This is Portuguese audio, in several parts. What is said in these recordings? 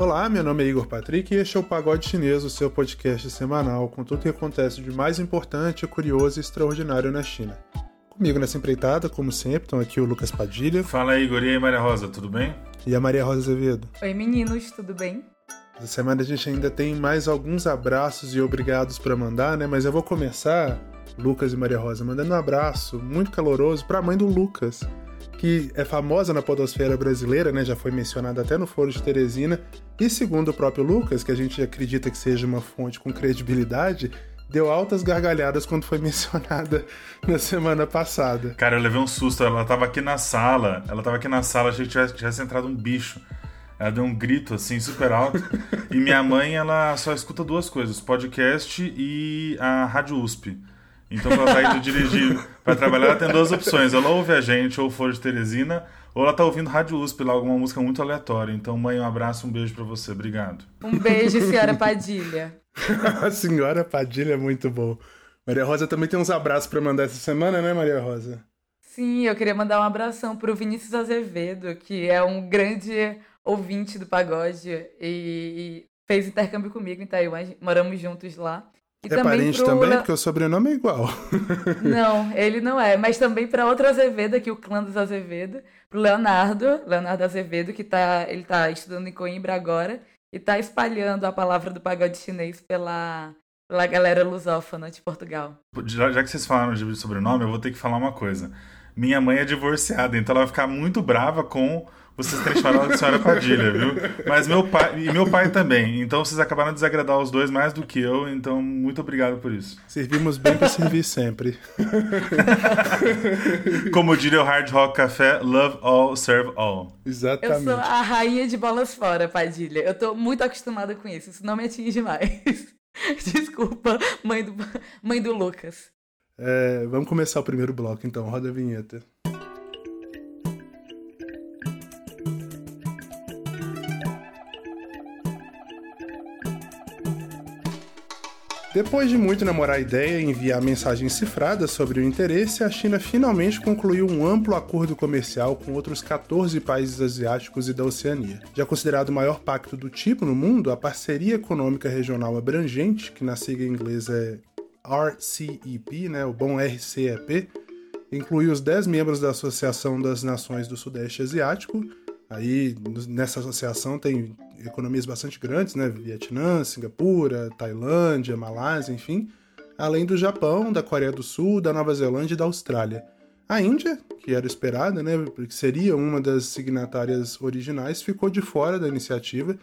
Olá, meu nome é Igor Patrick e este é o Pagode Chinês, o seu podcast semanal com tudo o que acontece de mais importante, curioso e extraordinário na China. Comigo nessa empreitada, como sempre, estão aqui o Lucas Padilha. Fala aí, Igor. E aí, Maria Rosa, tudo bem? E a Maria Rosa Azevedo. Oi, meninos, tudo bem? Essa semana a gente ainda tem mais alguns abraços e obrigados para mandar, né? Mas eu vou começar, Lucas e Maria Rosa, mandando um abraço muito caloroso para a mãe do Lucas, que é famosa na podosfera brasileira, né? Já foi mencionada até no Foro de Teresina. E segundo o próprio Lucas, que a gente acredita que seja uma fonte com credibilidade, deu altas gargalhadas quando foi mencionada na semana passada. Cara, eu levei um susto. Ela tava aqui na sala. Ela tava aqui na sala, achei que tivesse, tivesse entrado um bicho. Ela deu um grito assim super alto. e minha mãe, ela só escuta duas coisas: podcast e a Rádio USP. Então, quando ela tá indo dirigir para trabalhar, ela tem duas opções. Ela ouve a gente, ou for de Teresina, ou ela tá ouvindo Rádio USP lá, alguma música muito aleatória. Então, mãe, um abraço, um beijo para você. Obrigado. Um beijo, senhora Padilha. a senhora Padilha é muito bom. Maria Rosa também tem uns abraços para mandar essa semana, né, Maria Rosa? Sim, eu queria mandar um abração pro Vinícius Azevedo, que é um grande ouvinte do pagode e fez intercâmbio comigo em Taiwan, moramos juntos lá. E é também parente pro... também? Porque o sobrenome é igual. Não, ele não é. Mas também para outro Azevedo, aqui o clã dos Azevedo, pro Leonardo, Leonardo Azevedo, que tá, ele tá estudando em Coimbra agora e tá espalhando a palavra do pagode chinês pela, pela galera lusófona de Portugal. Já, já que vocês falaram de sobrenome, eu vou ter que falar uma coisa. Minha mãe é divorciada, então ela vai ficar muito brava com vocês chamado de senhora Padilha, viu? Mas meu pai e meu pai também. Então vocês acabaram de desagradar os dois mais do que eu, então muito obrigado por isso. Servimos bem para servir sempre. Como diria o Hard Rock Café, love all, serve all. Exatamente. Eu sou a rainha de bolas fora, Padilha. Eu tô muito acostumada com isso. Isso não me atinge mais. Desculpa, mãe do, mãe do Lucas. É, vamos começar o primeiro bloco então. Roda a vinheta. Depois de muito namorar a ideia e enviar mensagens cifradas sobre o interesse, a China finalmente concluiu um amplo acordo comercial com outros 14 países asiáticos e da Oceania. Já considerado o maior pacto do tipo no mundo, a Parceria Econômica Regional Abrangente, que na sigla inglesa é RCEP, né, o bom RCEP, inclui os 10 membros da Associação das Nações do Sudeste Asiático. Aí, nessa associação tem economias bastante grandes, né? Vietnã, Singapura, Tailândia, Malásia, enfim, além do Japão, da Coreia do Sul, da Nova Zelândia e da Austrália. A Índia, que era esperada, né, porque seria uma das signatárias originais, ficou de fora da iniciativa.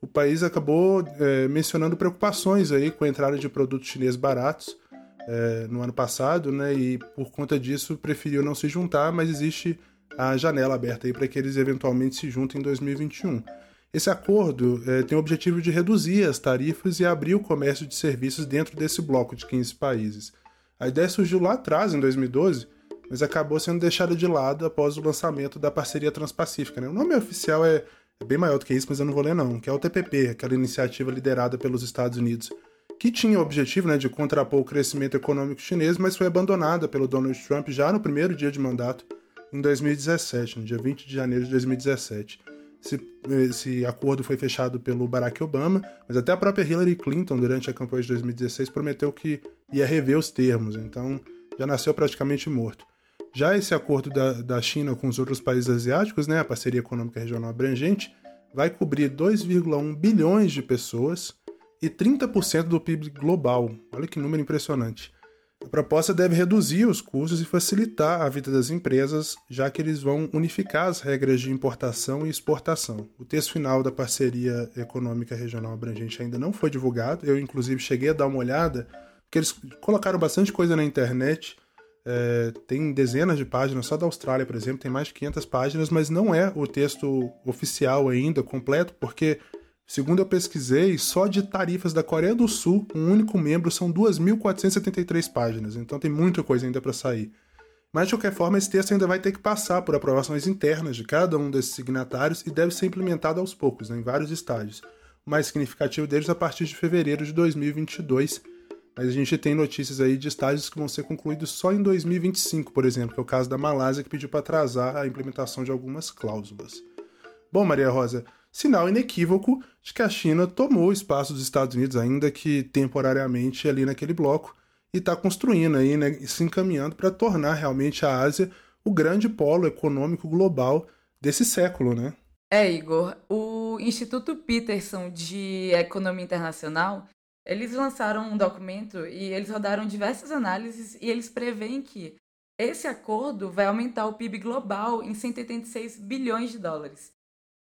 O país acabou é, mencionando preocupações aí com a entrada de produtos chineses baratos é, no ano passado, né, e por conta disso preferiu não se juntar, mas existe a janela aberta para que eles eventualmente se juntem em 2021. Esse acordo é, tem o objetivo de reduzir as tarifas e abrir o comércio de serviços dentro desse bloco de 15 países. A ideia surgiu lá atrás, em 2012, mas acabou sendo deixada de lado após o lançamento da parceria transpacífica. Né? O nome oficial é, é, bem maior do que isso, mas eu não vou ler não, que é o TPP, aquela iniciativa liderada pelos Estados Unidos, que tinha o objetivo né, de contrapor o crescimento econômico chinês, mas foi abandonada pelo Donald Trump já no primeiro dia de mandato, em 2017, no dia 20 de janeiro de 2017. Esse, esse, acordo foi fechado pelo Barack Obama, mas até a própria Hillary Clinton, durante a campanha de 2016, prometeu que ia rever os termos, então já nasceu praticamente morto. Já esse acordo da, da China com os outros países asiáticos, né, a parceria econômica regional abrangente, vai cobrir 2,1 bilhões de pessoas e 30% do PIB global. Olha que número impressionante. A proposta deve reduzir os custos e facilitar a vida das empresas, já que eles vão unificar as regras de importação e exportação. O texto final da parceria econômica regional abrangente ainda não foi divulgado. Eu, inclusive, cheguei a dar uma olhada, porque eles colocaram bastante coisa na internet. É, tem dezenas de páginas, só da Austrália, por exemplo, tem mais de 500 páginas, mas não é o texto oficial ainda, completo, porque Segundo eu pesquisei, só de tarifas da Coreia do Sul, um único membro são 2.473 páginas, então tem muita coisa ainda para sair. Mas de qualquer forma, esse texto ainda vai ter que passar por aprovações internas de cada um desses signatários e deve ser implementado aos poucos, né, em vários estágios. O mais significativo deles a partir de fevereiro de 2022, mas a gente tem notícias aí de estágios que vão ser concluídos só em 2025, por exemplo, que é o caso da Malásia, que pediu para atrasar a implementação de algumas cláusulas. Bom, Maria Rosa, sinal inequívoco de que a China tomou o espaço dos Estados Unidos, ainda que temporariamente ali naquele bloco, e está construindo aí, né, se encaminhando para tornar realmente a Ásia o grande polo econômico global desse século, né? É, Igor. O Instituto Peterson de Economia Internacional, eles lançaram um documento e eles rodaram diversas análises e eles preveem que esse acordo vai aumentar o PIB global em 186 bilhões de dólares.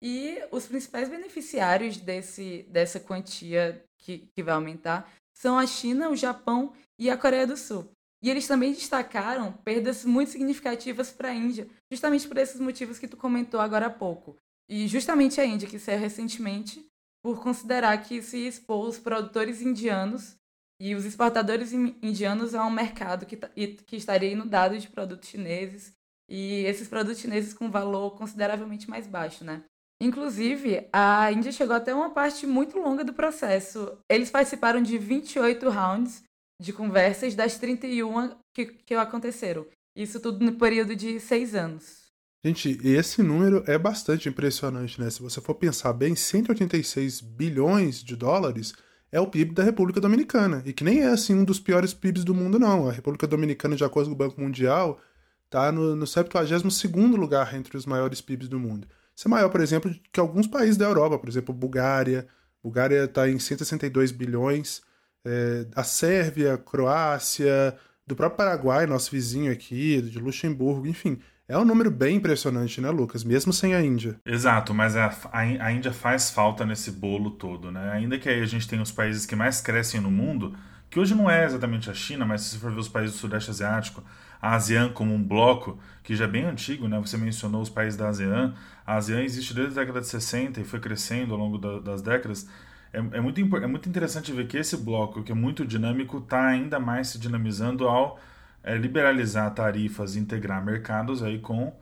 E os principais beneficiários desse, dessa quantia que, que vai aumentar são a China, o Japão e a Coreia do Sul. E eles também destacaram perdas muito significativas para a Índia, justamente por esses motivos que tu comentou agora há pouco. E justamente a Índia, que saiu recentemente por considerar que se expôs os produtores indianos e os exportadores indianos a um mercado que, que estaria inundado de produtos chineses e esses produtos chineses com valor consideravelmente mais baixo, né? Inclusive, a Índia chegou até uma parte muito longa do processo. Eles participaram de 28 rounds de conversas das 31 que, que aconteceram. Isso tudo no período de seis anos. Gente, esse número é bastante impressionante, né? Se você for pensar bem, 186 bilhões de dólares é o PIB da República Dominicana. E que nem é, assim, um dos piores PIBs do mundo, não. A República Dominicana, de acordo com o Banco Mundial, está no, no 72º lugar entre os maiores PIBs do mundo. É maior, por exemplo, que alguns países da Europa, por exemplo, Bulgária. Bulgária está em 162 bilhões. É, a Sérvia, Croácia, do próprio Paraguai, nosso vizinho aqui, de Luxemburgo, enfim. É um número bem impressionante, né, Lucas? Mesmo sem a Índia. Exato, mas a, a, a Índia faz falta nesse bolo todo, né? Ainda que aí a gente tenha os países que mais crescem no mundo, que hoje não é exatamente a China, mas se for ver os países do Sudeste Asiático, a ASEAN como um bloco, que já é bem antigo, né? Você mencionou os países da ASEAN. A ASEAN existe desde a década de 60 e foi crescendo ao longo da, das décadas. É, é, muito, é muito interessante ver que esse bloco, que é muito dinâmico, está ainda mais se dinamizando ao é, liberalizar tarifas e integrar mercados aí com,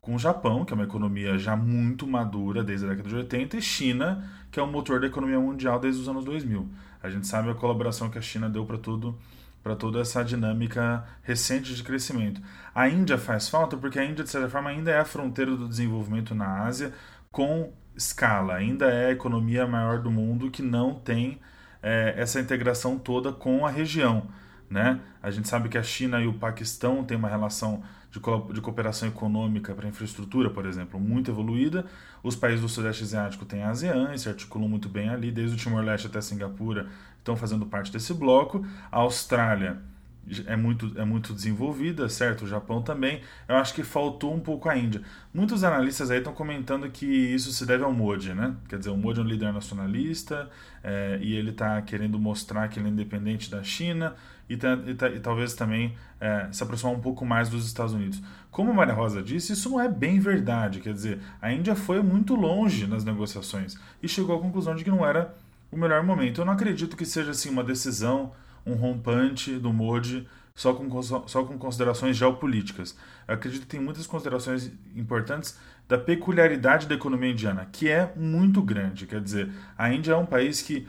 com o Japão, que é uma economia já muito madura desde a década de 80, e China, que é o motor da economia mundial desde os anos 2000. A gente sabe a colaboração que a China deu para tudo para toda essa dinâmica recente de crescimento. A Índia faz falta porque a Índia, de certa forma, ainda é a fronteira do desenvolvimento na Ásia com escala, ainda é a economia maior do mundo que não tem é, essa integração toda com a região. Né? A gente sabe que a China e o Paquistão têm uma relação de, co de cooperação econômica para infraestrutura, por exemplo, muito evoluída. Os países do Sudeste Asiático têm a ASEAN e se articulam muito bem ali, desde o Timor-Leste até Singapura estão fazendo parte desse bloco. A Austrália é muito, é muito desenvolvida, certo? O Japão também. Eu acho que faltou um pouco a Índia. Muitos analistas aí estão comentando que isso se deve ao Modi, né? Quer dizer, o Modi é um líder nacionalista é, e ele está querendo mostrar que ele é independente da China e, e, e talvez também é, se aproximar um pouco mais dos Estados Unidos. Como a Maria Rosa disse, isso não é bem verdade. Quer dizer, a Índia foi muito longe nas negociações e chegou à conclusão de que não era o melhor momento. Eu não acredito que seja assim uma decisão, um rompante do Modi só com, só com considerações geopolíticas. Eu acredito que tem muitas considerações importantes da peculiaridade da economia indiana, que é muito grande. Quer dizer, a Índia é um país que,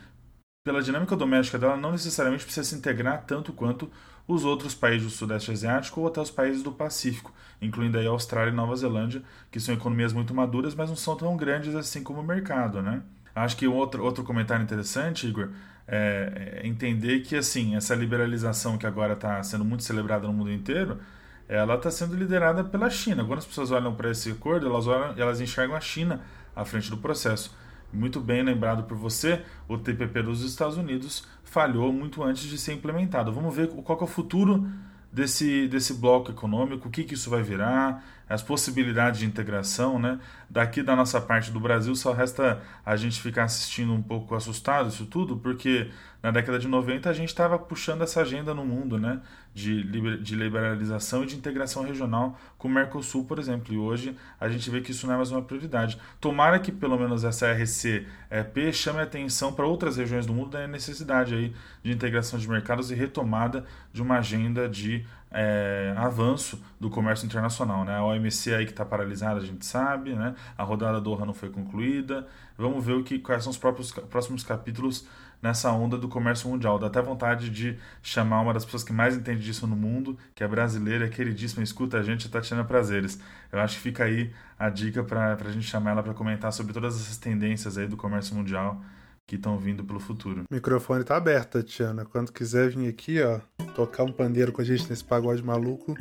pela dinâmica doméstica dela, não necessariamente precisa se integrar tanto quanto os outros países do Sudeste Asiático ou até os países do Pacífico, incluindo aí a Austrália e Nova Zelândia, que são economias muito maduras, mas não são tão grandes assim como o mercado, né? Acho que outro, outro comentário interessante, Igor, é, é entender que assim essa liberalização que agora está sendo muito celebrada no mundo inteiro, ela está sendo liderada pela China. Quando as pessoas olham para esse acordo, elas, olham, elas enxergam a China à frente do processo. Muito bem lembrado por você, o TPP dos Estados Unidos falhou muito antes de ser implementado. Vamos ver qual é o futuro desse, desse bloco econômico, o que, que isso vai virar, as possibilidades de integração, né? Daqui da nossa parte do Brasil só resta a gente ficar assistindo um pouco assustado isso tudo, porque na década de 90 a gente estava puxando essa agenda no mundo, né? De, de liberalização e de integração regional com o Mercosul, por exemplo. E hoje a gente vê que isso não é mais uma prioridade. Tomara que pelo menos essa RCEP chame atenção para outras regiões do mundo da necessidade aí de integração de mercados e retomada de uma agenda de é, avanço do comércio internacional. Né? A OMC aí que está paralisada, a gente sabe, né? a rodada Doha não foi concluída. Vamos ver o que, quais são os próprios, próximos capítulos nessa onda do comércio mundial. Dá até vontade de chamar uma das pessoas que mais entende disso no mundo, que é brasileira, é queridíssima, escuta a gente, Tatiana Prazeres. Eu acho que fica aí a dica para a gente chamar ela para comentar sobre todas essas tendências aí do comércio mundial que estão vindo pelo futuro. O microfone tá aberto, Tatiana. Quando quiser vir aqui, ó, tocar um pandeiro com a gente nesse pagode maluco,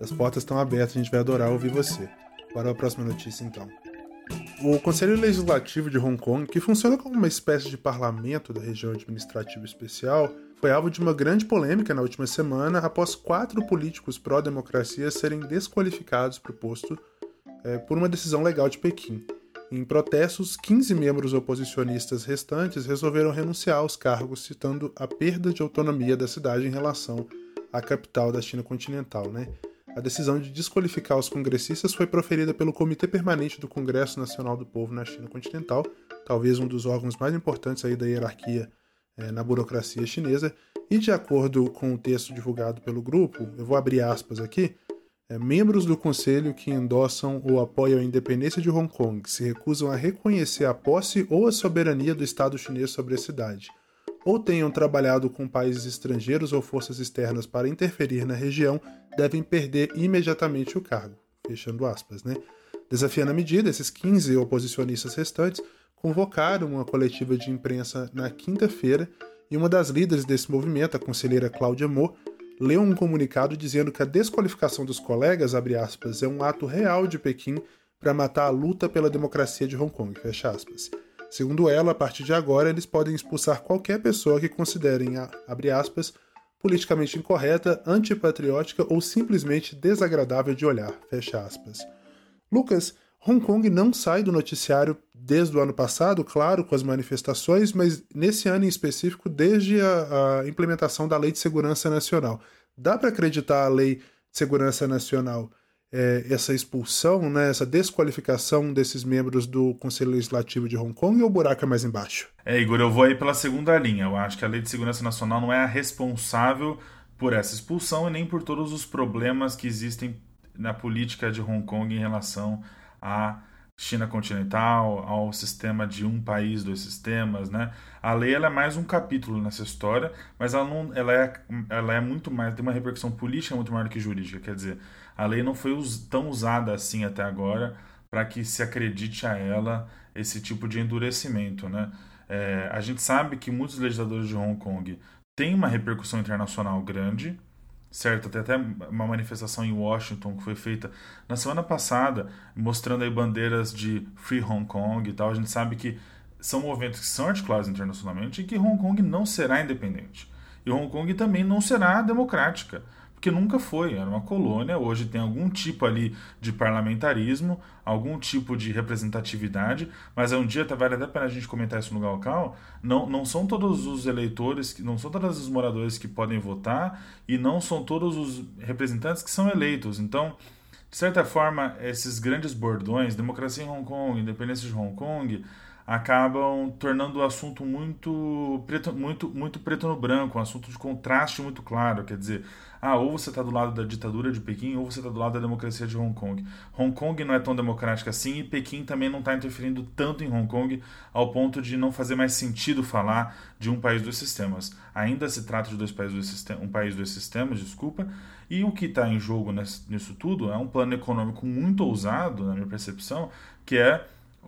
as portas estão abertas, a gente vai adorar ouvir você. Bora a próxima notícia então. O Conselho Legislativo de Hong Kong, que funciona como uma espécie de parlamento da região administrativa especial, foi alvo de uma grande polêmica na última semana após quatro políticos pró-democracia serem desqualificados para o posto é, por uma decisão legal de Pequim. Em protestos, 15 membros oposicionistas restantes resolveram renunciar aos cargos, citando a perda de autonomia da cidade em relação à capital da China continental. Né? A decisão de desqualificar os congressistas foi proferida pelo Comitê Permanente do Congresso Nacional do Povo na China continental, talvez um dos órgãos mais importantes aí da hierarquia é, na burocracia chinesa, e de acordo com o texto divulgado pelo grupo, eu vou abrir aspas aqui, é, membros do Conselho que endossam ou apoiam a independência de Hong Kong se recusam a reconhecer a posse ou a soberania do Estado chinês sobre a cidade, ou tenham trabalhado com países estrangeiros ou forças externas para interferir na região, devem perder imediatamente o cargo. Fechando aspas, né? Desafiando a medida, esses 15 oposicionistas restantes convocaram uma coletiva de imprensa na quinta-feira e uma das líderes desse movimento, a conselheira Cláudia Mo, leu um comunicado dizendo que a desqualificação dos colegas, aspas, é um ato real de Pequim para matar a luta pela democracia de Hong Kong, Segundo ela, a partir de agora, eles podem expulsar qualquer pessoa que considerem a, aspas, politicamente incorreta, antipatriótica ou simplesmente desagradável de olhar, Lucas, Hong Kong não sai do noticiário desde o ano passado, claro, com as manifestações, mas nesse ano em específico, desde a, a implementação da Lei de Segurança Nacional. Dá para acreditar a Lei de Segurança Nacional, é, essa expulsão, né, essa desqualificação desses membros do Conselho Legislativo de Hong Kong ou o buraco é mais embaixo? É, Igor, eu vou aí pela segunda linha. Eu acho que a Lei de Segurança Nacional não é a responsável por essa expulsão e nem por todos os problemas que existem na política de Hong Kong em relação à China continental, ao sistema de um país, dois sistemas, né? A lei é mais um capítulo nessa história, mas ela, não, ela, é, ela é muito mais, tem uma repercussão política muito maior do que jurídica. Quer dizer, a lei não foi tão usada assim até agora para que se acredite a ela esse tipo de endurecimento, né? É, a gente sabe que muitos legisladores de Hong Kong têm uma repercussão internacional grande, certo? Tem até uma manifestação em Washington que foi feita na semana passada, mostrando aí bandeiras de Free Hong Kong e tal. A gente sabe que são movimentos que são articulados internacionalmente e que Hong Kong não será independente. E Hong Kong também não será democrática porque nunca foi, era uma colônia, hoje tem algum tipo ali de parlamentarismo, algum tipo de representatividade, mas é um dia, vale até para a gente comentar isso no local, não, não são todos os eleitores, não são todos os moradores que podem votar e não são todos os representantes que são eleitos. Então, de certa forma, esses grandes bordões, democracia em Hong Kong, independência de Hong Kong, acabam tornando o assunto muito preto, muito, muito preto no branco, um assunto de contraste muito claro. Quer dizer, ah, ou você está do lado da ditadura de Pequim, ou você está do lado da democracia de Hong Kong. Hong Kong não é tão democrática assim e Pequim também não está interferindo tanto em Hong Kong ao ponto de não fazer mais sentido falar de um país dos sistemas. Ainda se trata de dois países do sistema, um país dos sistemas, desculpa, e o que está em jogo nisso tudo é um plano econômico muito ousado, na minha percepção, que é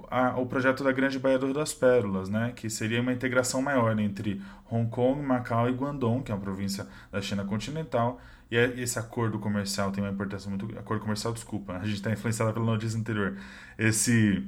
a, o projeto da Grande Baía das Pérolas, né, que seria uma integração maior entre Hong Kong, Macau e Guangdong, que é uma província da China continental, e é, esse acordo comercial tem uma importância muito acordo comercial, desculpa, a gente está influenciado pela notícia anterior. Esse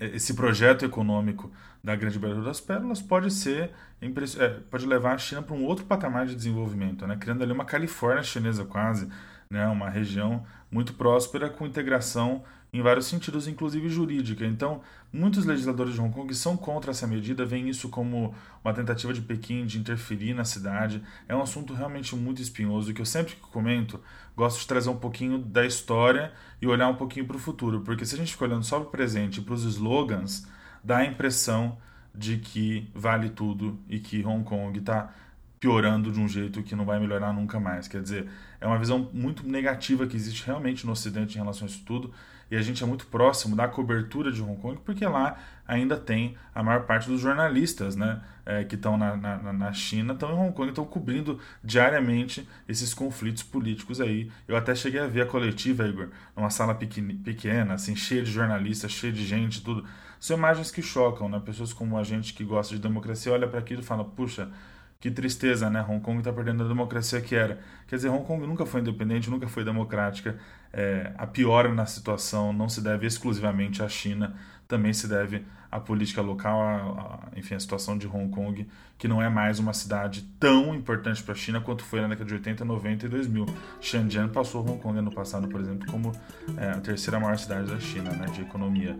esse projeto econômico da Grande Baía das Pérolas pode ser é, pode levar a China para um outro patamar de desenvolvimento, né, criando ali uma Califórnia chinesa quase, né, uma região muito próspera com integração em vários sentidos, inclusive jurídica. Então, muitos legisladores de Hong Kong são contra essa medida, veem isso como uma tentativa de Pequim de interferir na cidade. É um assunto realmente muito espinhoso que eu sempre que comento gosto de trazer um pouquinho da história e olhar um pouquinho para o futuro, porque se a gente ficar olhando só para o presente e para os slogans, dá a impressão de que vale tudo e que Hong Kong está piorando de um jeito que não vai melhorar nunca mais. Quer dizer, é uma visão muito negativa que existe realmente no Ocidente em relação a isso tudo. E a gente é muito próximo da cobertura de Hong Kong, porque lá ainda tem a maior parte dos jornalistas né, é, que estão na, na, na, China, estão em Hong Kong, estão cobrindo diariamente esses conflitos políticos aí. Eu até cheguei a ver a coletiva, Igor, numa sala pequena, assim, cheia de jornalistas, cheia de gente, tudo. São imagens que chocam, né? Pessoas como a gente que gosta de democracia olha para aquilo e fala, puxa, que tristeza, né? Hong Kong está perdendo a democracia que era. Quer dizer, Hong Kong nunca foi independente, nunca foi democrática. É, a piora na situação não se deve exclusivamente à China, também se deve à política local, enfim, a situação de Hong Kong, que não é mais uma cidade tão importante para a China quanto foi na década de 80, 90 e 2000. Shenzhen passou Hong Kong ano passado, por exemplo, como é, a terceira maior cidade da China, né, de economia.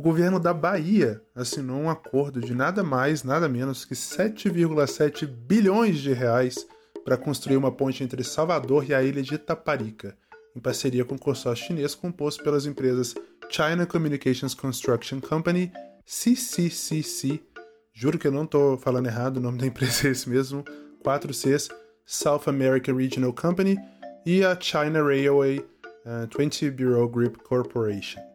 O governo da Bahia assinou um acordo de nada mais, nada menos que 7,7 bilhões de reais para construir uma ponte entre Salvador e a ilha de Itaparica, em parceria com o consórcio chinês composto pelas empresas China Communications Construction Company, CCCC, juro que eu não estou falando errado, o nome da empresa é esse mesmo, 4Cs, South America Regional Company e a China Railway uh, 20 Bureau Group Corporation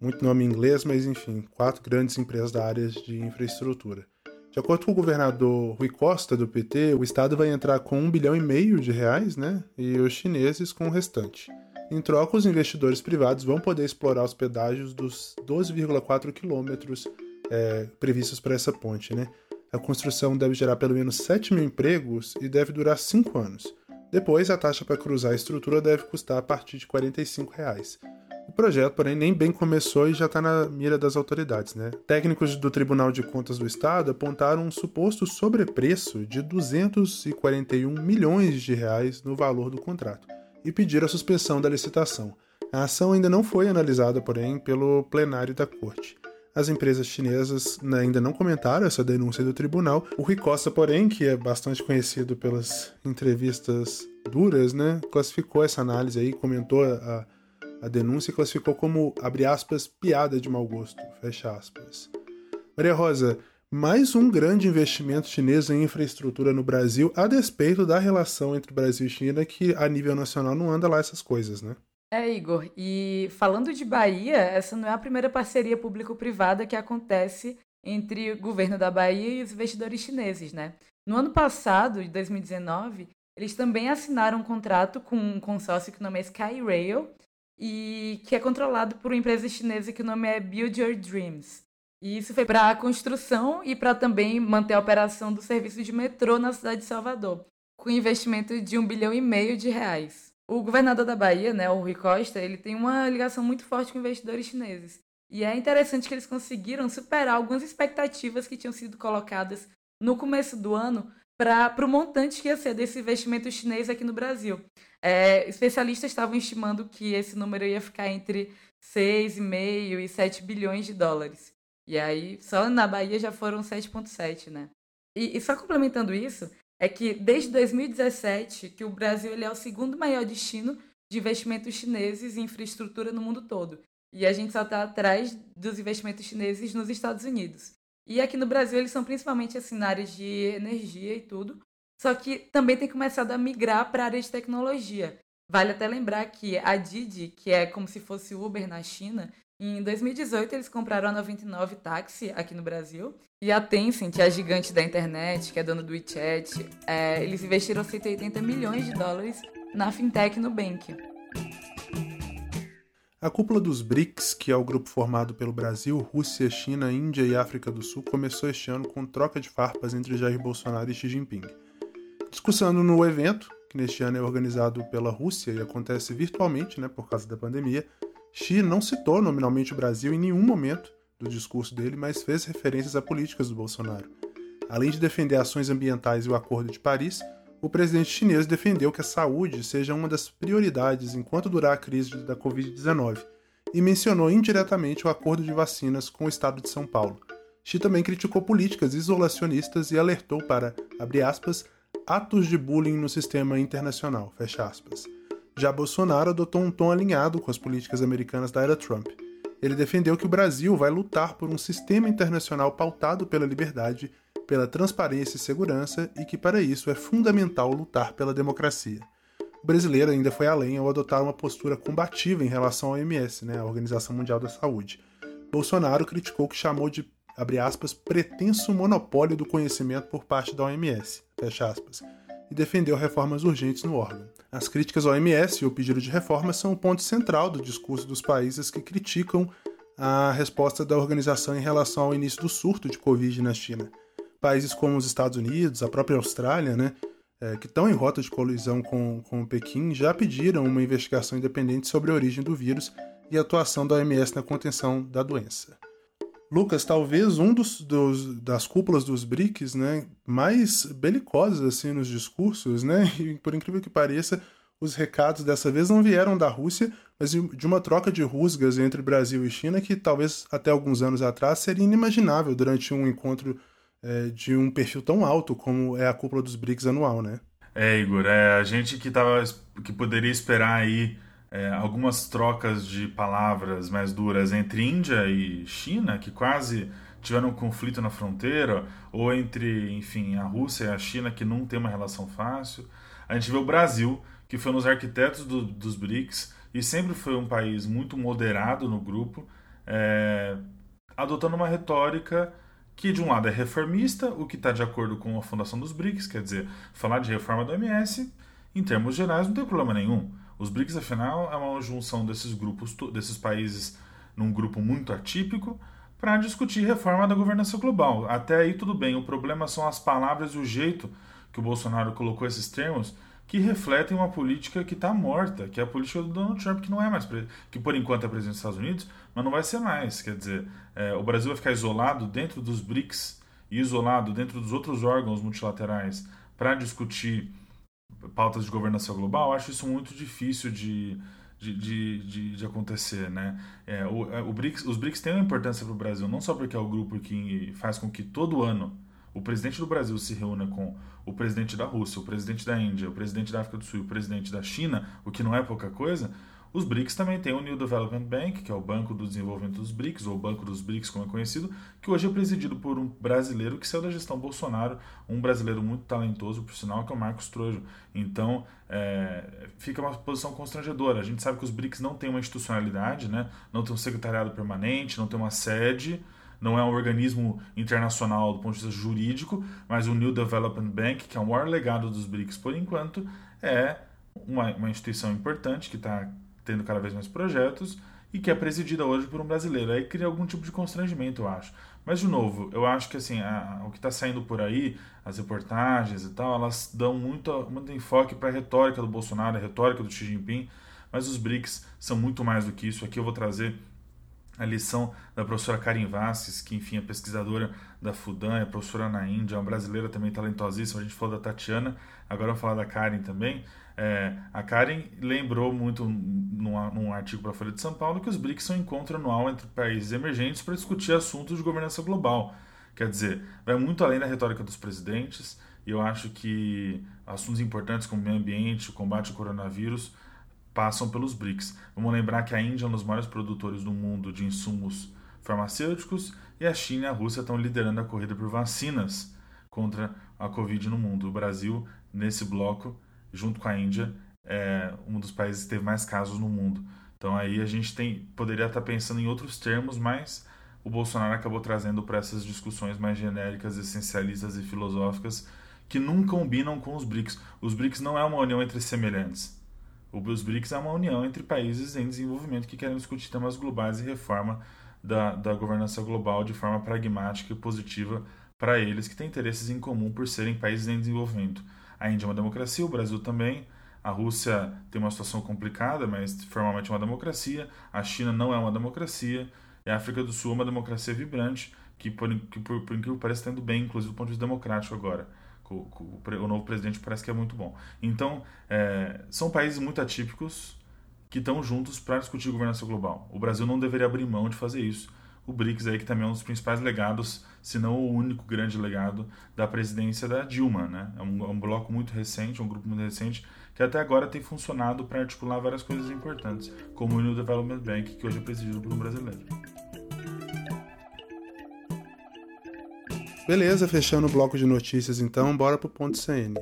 muito nome em inglês, mas enfim, quatro grandes empresas da área de infraestrutura. De acordo com o governador Rui Costa, do PT, o Estado vai entrar com um bilhão e meio de reais, né? E os chineses com o restante. Em troca, os investidores privados vão poder explorar os pedágios dos 12,4 quilômetros é, previstos para essa ponte, né? A construção deve gerar pelo menos 7 mil empregos e deve durar 5 anos. Depois, a taxa para cruzar a estrutura deve custar a partir de 45 reais. O projeto, porém, nem bem começou e já está na mira das autoridades. Né? Técnicos do Tribunal de Contas do Estado apontaram um suposto sobrepreço de 241 milhões de reais no valor do contrato e pediram a suspensão da licitação. A ação ainda não foi analisada, porém, pelo plenário da corte. As empresas chinesas ainda não comentaram essa denúncia do tribunal. O Rui Costa, porém, que é bastante conhecido pelas entrevistas duras, né, classificou essa análise aí, comentou a, a denúncia classificou como, abre aspas, piada de mau gosto, fecha aspas. Maria Rosa, mais um grande investimento chinês em infraestrutura no Brasil, a despeito da relação entre Brasil e China, que a nível nacional não anda lá essas coisas, né? É, Igor. E falando de Bahia, essa não é a primeira parceria público-privada que acontece entre o governo da Bahia e os investidores chineses, né? No ano passado, de 2019, eles também assinaram um contrato com um consórcio que o nome é Skyrail, e que é controlado por uma empresa chinesa que o nome é Build Your Dreams. E isso foi para a construção e para também manter a operação do serviço de metrô na cidade de Salvador, com investimento de um bilhão e meio de reais. O governador da Bahia, né, o Rui Costa, ele tem uma ligação muito forte com investidores chineses. E é interessante que eles conseguiram superar algumas expectativas que tinham sido colocadas no começo do ano para o montante que ia ser desse investimento chinês aqui no Brasil. É, especialistas estavam estimando que esse número ia ficar entre 6,5 e 7 bilhões de dólares. E aí, só na Bahia já foram 7,7, né? E, e, só complementando isso, é que desde 2017 que o Brasil ele é o segundo maior destino de investimentos chineses em infraestrutura no mundo todo. E a gente só está atrás dos investimentos chineses nos Estados Unidos. E aqui no Brasil eles são principalmente assim, na área de energia e tudo, só que também tem começado a migrar para a área de tecnologia. Vale até lembrar que a Didi, que é como se fosse Uber na China, em 2018 eles compraram a 99 Táxi aqui no Brasil. E a Tencent, a gigante da internet, que é dona do WeChat, é, eles investiram 180 milhões de dólares na fintech Nubank. A cúpula dos BRICS, que é o grupo formado pelo Brasil, Rússia, China, Índia e África do Sul, começou este ano com troca de farpas entre Jair Bolsonaro e Xi Jinping. Discussando no evento, que neste ano é organizado pela Rússia e acontece virtualmente, né, por causa da pandemia, Xi não citou nominalmente o Brasil em nenhum momento do discurso dele, mas fez referências a políticas do Bolsonaro. Além de defender ações ambientais e o Acordo de Paris, o presidente chinês defendeu que a saúde seja uma das prioridades enquanto durar a crise da Covid-19 e mencionou indiretamente o acordo de vacinas com o estado de São Paulo. Xi também criticou políticas isolacionistas e alertou para, abre aspas, atos de bullying no sistema internacional, fecha aspas. Já Bolsonaro adotou um tom alinhado com as políticas americanas da era Trump. Ele defendeu que o Brasil vai lutar por um sistema internacional pautado pela liberdade pela transparência e segurança e que para isso é fundamental lutar pela democracia. O brasileiro ainda foi além ao adotar uma postura combativa em relação à OMS, né, a Organização Mundial da Saúde. Bolsonaro criticou o que chamou de, abre aspas, pretenso monopólio do conhecimento por parte da OMS, fecha aspas, e defendeu reformas urgentes no órgão. As críticas à OMS e o pedido de reforma são o ponto central do discurso dos países que criticam a resposta da organização em relação ao início do surto de Covid na China. Países como os Estados Unidos, a própria Austrália, né, é, que estão em rota de colisão com, com Pequim, já pediram uma investigação independente sobre a origem do vírus e a atuação da OMS na contenção da doença. Lucas, talvez um dos, dos, das cúpulas dos BRICS né, mais belicosas assim, nos discursos, né, e por incrível que pareça, os recados dessa vez não vieram da Rússia, mas de uma troca de rusgas entre Brasil e China que talvez até alguns anos atrás seria inimaginável durante um encontro é, de um perfil tão alto como é a cúpula dos BRICS anual, né? É, Igor, é, a gente que, tava, que poderia esperar aí é, algumas trocas de palavras mais duras entre Índia e China, que quase tiveram um conflito na fronteira, ou entre, enfim, a Rússia e a China, que não tem uma relação fácil. A gente vê o Brasil, que foi nos arquitetos do, dos BRICS e sempre foi um país muito moderado no grupo, é, adotando uma retórica que de um lado é reformista, o que está de acordo com a fundação dos BRICS, quer dizer, falar de reforma do MS, em termos gerais, não tem problema nenhum. Os BRICS, afinal, é uma junção desses grupos, desses países num grupo muito atípico, para discutir reforma da governança global. Até aí tudo bem, o problema são as palavras e o jeito que o Bolsonaro colocou esses termos, que refletem uma política que está morta, que é a política do Donald Trump, que não é mais que por enquanto é presidente dos Estados Unidos, mas não vai ser mais. Quer dizer, é, o Brasil vai ficar isolado dentro dos BRICS e isolado dentro dos outros órgãos multilaterais para discutir pautas de governança global. Acho isso muito difícil de, de, de, de, de acontecer, né? É, o, é, o BRICS, os BRICS têm uma importância para o Brasil, não só porque é o grupo que faz com que todo ano o presidente do Brasil se reúna com o presidente da Rússia, o presidente da Índia, o presidente da África do Sul o presidente da China, o que não é pouca coisa, os BRICS também têm o New Development Bank, que é o Banco do Desenvolvimento dos BRICS, ou Banco dos BRICS, como é conhecido, que hoje é presidido por um brasileiro que saiu da gestão Bolsonaro, um brasileiro muito talentoso, por sinal, que é o Marcos Trojo. Então, é, fica uma posição constrangedora. A gente sabe que os BRICS não têm uma institucionalidade, né? não tem um secretariado permanente, não tem uma sede, não é um organismo internacional do ponto de vista jurídico, mas o New Development Bank, que é o maior legado dos BRICS por enquanto, é uma, uma instituição importante que está tendo cada vez mais projetos e que é presidida hoje por um brasileiro. Aí cria algum tipo de constrangimento, eu acho. Mas, de novo, eu acho que assim, a, o que está saindo por aí, as reportagens e tal, elas dão muito, muito enfoque para a retórica do Bolsonaro, a retórica do Xi Jinping, mas os BRICS são muito mais do que isso. Aqui eu vou trazer a lição da professora Karin Vasques, que enfim é pesquisadora da Fudan, é professora na Índia, é uma brasileira também talentosíssima. A gente falou da Tatiana, agora vamos falar da Karen também. É, a Karen lembrou muito num, num artigo para a Folha de São Paulo que os BRICS são um encontro anual entre países emergentes para discutir assuntos de governança global. Quer dizer, vai muito além da retórica dos presidentes, e eu acho que assuntos importantes como meio ambiente, o combate ao coronavírus, passam pelos BRICS. Vamos lembrar que a Índia é um dos maiores produtores do mundo de insumos farmacêuticos e a China e a Rússia estão liderando a corrida por vacinas contra a Covid no mundo. O Brasil, nesse bloco, junto com a Índia, é um dos países que teve mais casos no mundo. Então aí a gente tem, poderia estar pensando em outros termos, mas o Bolsonaro acabou trazendo para essas discussões mais genéricas, essencialistas e filosóficas que não combinam com os BRICS. Os BRICS não é uma união entre semelhantes. Os BRICS é uma união entre países em desenvolvimento que querem discutir temas globais e reforma da, da governança global de forma pragmática e positiva para eles que têm interesses em comum por serem países em desenvolvimento. A Índia é uma democracia, o Brasil também. A Rússia tem uma situação complicada, mas formalmente é uma democracia. A China não é uma democracia. E a África do Sul é uma democracia vibrante, que por, que incrível que pareça está indo bem, inclusive do ponto de vista democrático agora o, novo presidente parece que é muito bom. Então, é, são países muito atípicos que estão juntos para discutir governança global. O Brasil não deveria abrir mão de fazer isso. O BRICS aí que também é um dos principais legados, se não o único grande legado da presidência da Dilma, né? É um, é um bloco muito recente, um grupo muito recente que até agora tem funcionado para articular várias coisas importantes, como o New Development Bank, que hoje é presidido por um brasileiro. Beleza, fechando o bloco de notícias então, bora pro ponto CN.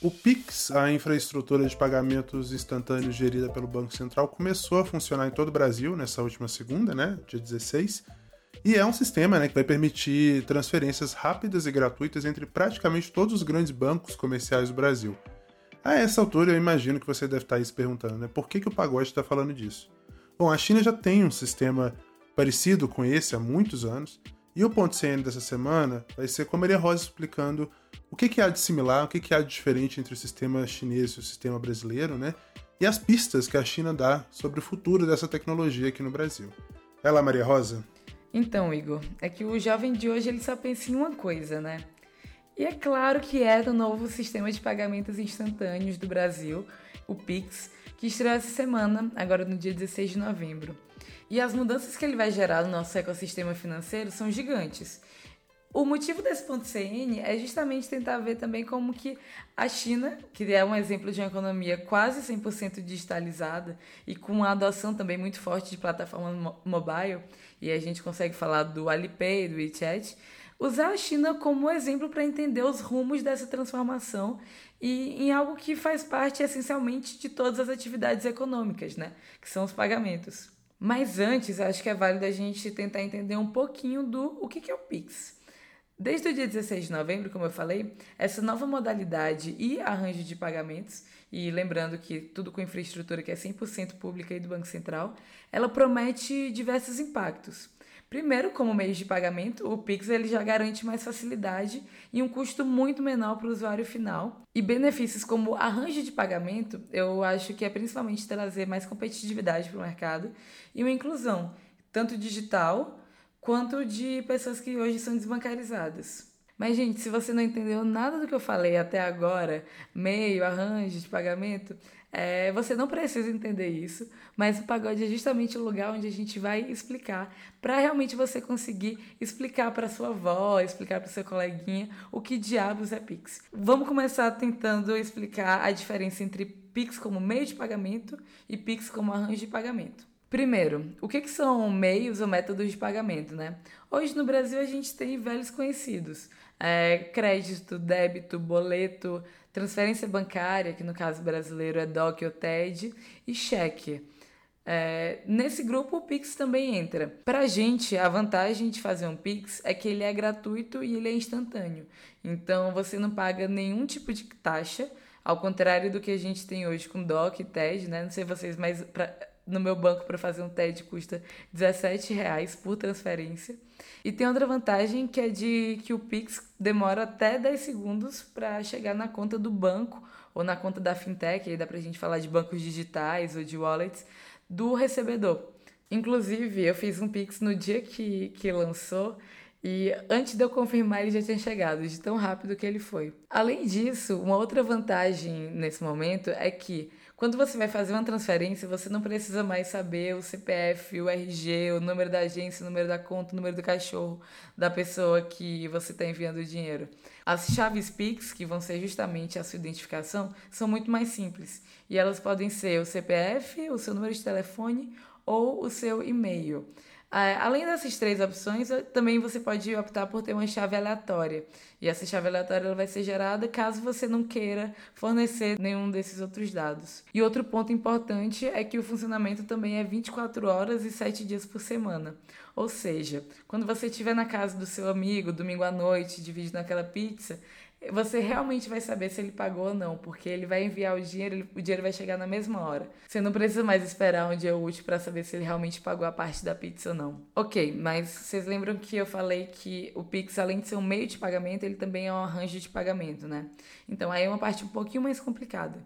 O Pix, a infraestrutura de pagamentos instantâneos gerida pelo Banco Central, começou a funcionar em todo o Brasil nessa última segunda, né, dia 16, e é um sistema né, que vai permitir transferências rápidas e gratuitas entre praticamente todos os grandes bancos comerciais do Brasil. A essa altura, eu imagino que você deve estar aí se perguntando, né, por que, que o Pagode está falando disso? Bom, a China já tem um sistema parecido com esse há muitos anos, e o ponto CN dessa semana vai ser com a Maria Rosa explicando o que, que há de similar, o que, que há de diferente entre o sistema chinês e o sistema brasileiro, né? E as pistas que a China dá sobre o futuro dessa tecnologia aqui no Brasil. Vai lá, Maria Rosa. Então, Igor, é que o jovem de hoje ele só pensa em uma coisa, né? E é claro que é do novo sistema de pagamentos instantâneos do Brasil, o Pix, que estreou essa semana, agora no dia 16 de novembro. E as mudanças que ele vai gerar no nosso ecossistema financeiro são gigantes. O motivo desse ponto CN é justamente tentar ver também como que a China, que é um exemplo de uma economia quase 100% digitalizada e com uma adoção também muito forte de plataforma mobile, e a gente consegue falar do Alipay, do WeChat, usar a China como exemplo para entender os rumos dessa transformação e em algo que faz parte essencialmente de todas as atividades econômicas, né? que são os pagamentos. Mas antes, acho que é válido a gente tentar entender um pouquinho do o que é o Pix. Desde o dia 16 de novembro, como eu falei, essa nova modalidade e arranjo de pagamentos, e lembrando que tudo com infraestrutura que é 100% pública e do Banco Central, ela promete diversos impactos. Primeiro, como meio de pagamento, o Pix ele já garante mais facilidade e um custo muito menor para o usuário final. E benefícios como arranjo de pagamento, eu acho que é principalmente trazer mais competitividade para o mercado e uma inclusão, tanto digital quanto de pessoas que hoje são desbancarizadas. Mas, gente, se você não entendeu nada do que eu falei até agora, meio, arranjo de pagamento, é, você não precisa entender isso, mas o pagode é justamente o lugar onde a gente vai explicar, para realmente você conseguir explicar para sua avó, explicar para seu coleguinha o que diabos é Pix. Vamos começar tentando explicar a diferença entre Pix como meio de pagamento e Pix como arranjo de pagamento. Primeiro, o que, que são meios ou métodos de pagamento, né? Hoje no Brasil a gente tem velhos conhecidos: é, crédito, débito, boleto, transferência bancária, que no caso brasileiro é DOC ou TED, e cheque. É, nesse grupo o Pix também entra. Para a gente, a vantagem de fazer um Pix é que ele é gratuito e ele é instantâneo. Então você não paga nenhum tipo de taxa, ao contrário do que a gente tem hoje com DOC e TED, né? Não sei vocês, mas pra, no meu banco para fazer um TED custa R$17,00 por transferência. E tem outra vantagem que é de que o Pix demora até 10 segundos para chegar na conta do banco ou na conta da fintech, aí dá para a gente falar de bancos digitais ou de wallets, do recebedor. Inclusive, eu fiz um Pix no dia que, que lançou e antes de eu confirmar, ele já tinha chegado, de tão rápido que ele foi. Além disso, uma outra vantagem nesse momento é que quando você vai fazer uma transferência, você não precisa mais saber o CPF, o RG, o número da agência, o número da conta, o número do cachorro da pessoa que você está enviando o dinheiro. As chaves Pix, que vão ser justamente a sua identificação, são muito mais simples. E elas podem ser o CPF, o seu número de telefone ou o seu e-mail. É, além dessas três opções, também você pode optar por ter uma chave aleatória. E essa chave aleatória ela vai ser gerada caso você não queira fornecer nenhum desses outros dados. E outro ponto importante é que o funcionamento também é 24 horas e 7 dias por semana. Ou seja, quando você estiver na casa do seu amigo, domingo à noite, dividindo aquela pizza, você realmente vai saber se ele pagou ou não, porque ele vai enviar o dinheiro, o dinheiro vai chegar na mesma hora. Você não precisa mais esperar um dia útil para saber se ele realmente pagou a parte da pizza ou não. Ok, mas vocês lembram que eu falei que o Pix, além de ser um meio de pagamento, ele também é um arranjo de pagamento, né? Então aí é uma parte um pouquinho mais complicada.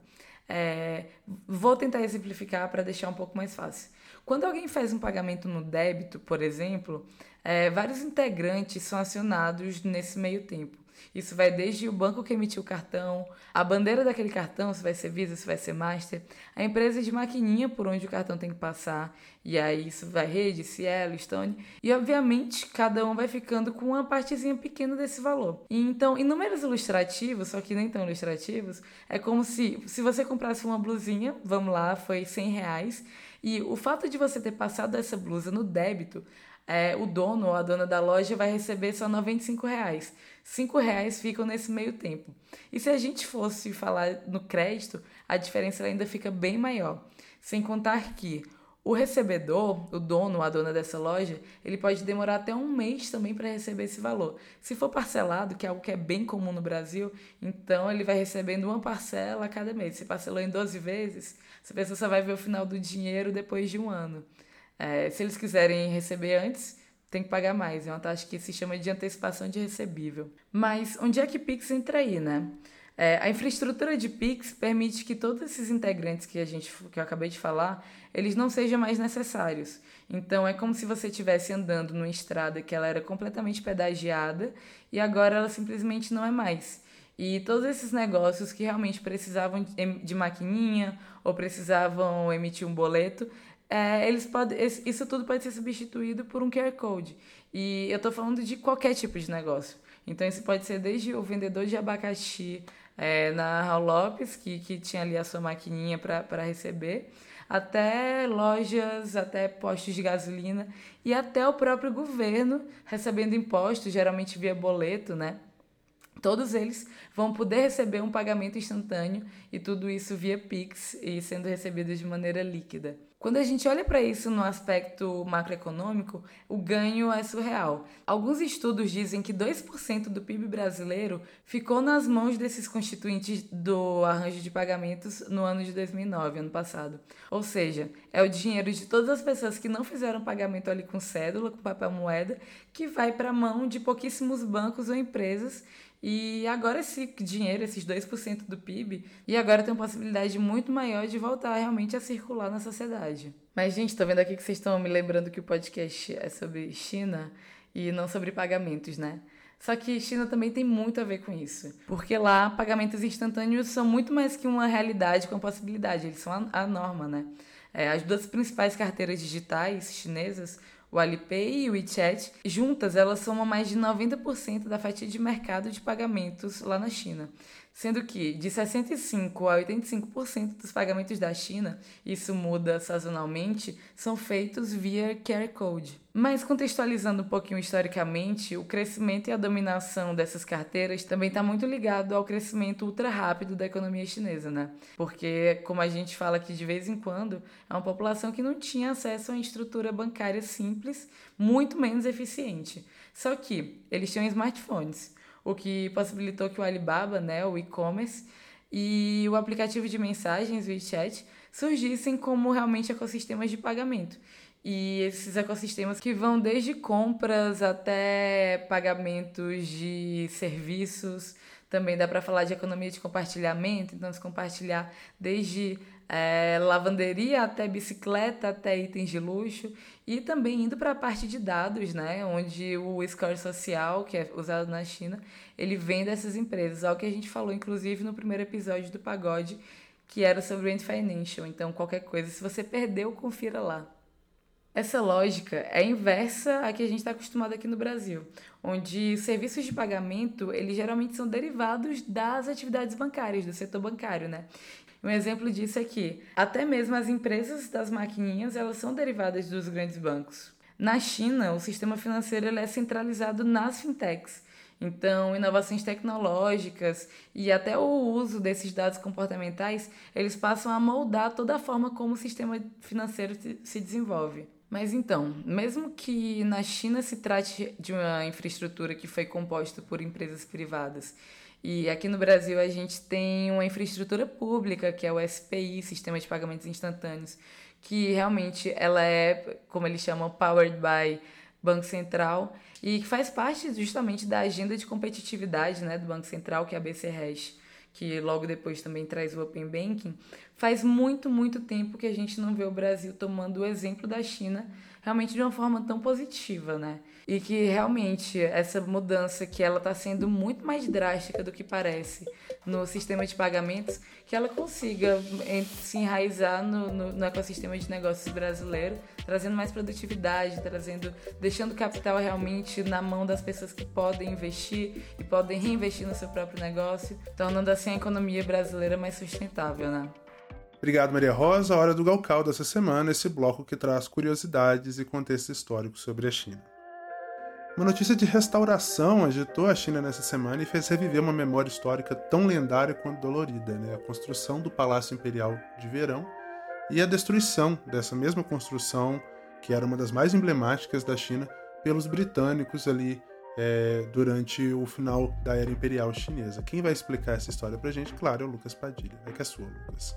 É, vou tentar exemplificar para deixar um pouco mais fácil. Quando alguém faz um pagamento no débito, por exemplo, é, vários integrantes são acionados nesse meio tempo. Isso vai desde o banco que emitiu o cartão, a bandeira daquele cartão, se vai ser Visa, se vai ser Master, a empresa de maquininha por onde o cartão tem que passar, e aí isso vai rede, Cielo, Stone, e obviamente cada um vai ficando com uma partezinha pequena desse valor. E, então, em números ilustrativos, só que nem tão ilustrativos, é como se, se você comprasse uma blusinha, vamos lá, foi 100 reais, e o fato de você ter passado essa blusa no débito é, o dono ou a dona da loja vai receber só 95 reais. 5 reais ficam nesse meio tempo. E se a gente fosse falar no crédito, a diferença ainda fica bem maior. Sem contar que o recebedor, o dono, a dona dessa loja, ele pode demorar até um mês também para receber esse valor. Se for parcelado, que é algo que é bem comum no Brasil, então ele vai recebendo uma parcela a cada mês. Se parcelou em 12 vezes, essa pessoa só vai ver o final do dinheiro depois de um ano. É, se eles quiserem receber antes, tem que pagar mais. É uma taxa que se chama de antecipação de recebível. Mas onde é que Pix entra aí, né? É, a infraestrutura de Pix permite que todos esses integrantes que, a gente, que eu acabei de falar, eles não sejam mais necessários. Então, é como se você estivesse andando numa estrada que ela era completamente pedagiada e agora ela simplesmente não é mais. E todos esses negócios que realmente precisavam de maquininha ou precisavam emitir um boleto, é, eles podem, isso tudo pode ser substituído por um QR Code. E eu estou falando de qualquer tipo de negócio. Então, isso pode ser desde o vendedor de abacaxi é, na Raul Lopes, que, que tinha ali a sua maquininha para receber, até lojas, até postos de gasolina e até o próprio governo recebendo impostos, geralmente via boleto, né? Todos eles vão poder receber um pagamento instantâneo e tudo isso via Pix e sendo recebido de maneira líquida. Quando a gente olha para isso no aspecto macroeconômico, o ganho é surreal. Alguns estudos dizem que 2% do PIB brasileiro ficou nas mãos desses constituintes do arranjo de pagamentos no ano de 2009, ano passado. Ou seja, é o dinheiro de todas as pessoas que não fizeram pagamento ali com cédula, com papel moeda, que vai para a mão de pouquíssimos bancos ou empresas e agora esse dinheiro, esses 2% do PIB, e agora tem uma possibilidade muito maior de voltar realmente a circular na sociedade. Mas, gente, tô vendo aqui que vocês estão me lembrando que o podcast é sobre China e não sobre pagamentos, né? Só que China também tem muito a ver com isso. Porque lá, pagamentos instantâneos são muito mais que uma realidade com possibilidade, eles são a, a norma, né? É, as duas principais carteiras digitais chinesas o Alipay e o WeChat, juntas elas somam mais de 90% da fatia de mercado de pagamentos lá na China sendo que de 65% a 85% dos pagamentos da China, isso muda sazonalmente, são feitos via QR Code. Mas contextualizando um pouquinho historicamente, o crescimento e a dominação dessas carteiras também está muito ligado ao crescimento ultra rápido da economia chinesa, né? Porque, como a gente fala aqui de vez em quando, é uma população que não tinha acesso a uma estrutura bancária simples, muito menos eficiente. Só que eles tinham smartphones o que possibilitou que o Alibaba, né, o e-commerce, e o aplicativo de mensagens, o WeChat, surgissem como realmente ecossistemas de pagamento. E esses ecossistemas que vão desde compras até pagamentos de serviços, também dá para falar de economia de compartilhamento, então se compartilhar desde é, lavanderia até bicicleta, até itens de luxo e também indo para a parte de dados, né, onde o score social, que é usado na China, ele vem dessas empresas, algo que a gente falou inclusive no primeiro episódio do Pagode, que era sobre o Ant Financial. Então, qualquer coisa, se você perdeu, confira lá. Essa lógica é inversa à que a gente está acostumado aqui no Brasil, onde serviços de pagamento eles geralmente são derivados das atividades bancárias, do setor bancário, né? Um exemplo disso é que até mesmo as empresas das maquininhas elas são derivadas dos grandes bancos. Na China, o sistema financeiro é centralizado nas fintechs. Então, inovações tecnológicas e até o uso desses dados comportamentais, eles passam a moldar toda a forma como o sistema financeiro se desenvolve. Mas então, mesmo que na China se trate de uma infraestrutura que foi composta por empresas privadas e aqui no Brasil a gente tem uma infraestrutura pública, que é o SPI, Sistema de Pagamentos Instantâneos, que realmente ela é, como eles chamam, powered by Banco Central e que faz parte justamente da agenda de competitividade né, do Banco Central, que é a BC Hash, que logo depois também traz o Open Banking. Faz muito, muito tempo que a gente não vê o Brasil tomando o exemplo da China realmente de uma forma tão positiva, né? E que realmente essa mudança que ela está sendo muito mais drástica do que parece no sistema de pagamentos, que ela consiga se enraizar no, no, no ecossistema de negócios brasileiro, trazendo mais produtividade, trazendo, deixando o capital realmente na mão das pessoas que podem investir e podem reinvestir no seu próprio negócio, tornando assim a economia brasileira mais sustentável, né? Obrigado, Maria Rosa. A hora do Galcal dessa semana, esse bloco que traz curiosidades e contexto histórico sobre a China. Uma notícia de restauração agitou a China nessa semana e fez reviver uma memória histórica tão lendária quanto dolorida, né? A construção do Palácio Imperial de Verão e a destruição dessa mesma construção, que era uma das mais emblemáticas da China, pelos britânicos ali é, durante o final da era imperial chinesa. Quem vai explicar essa história pra gente, claro, é o Lucas Padilha. É que é sua, Lucas.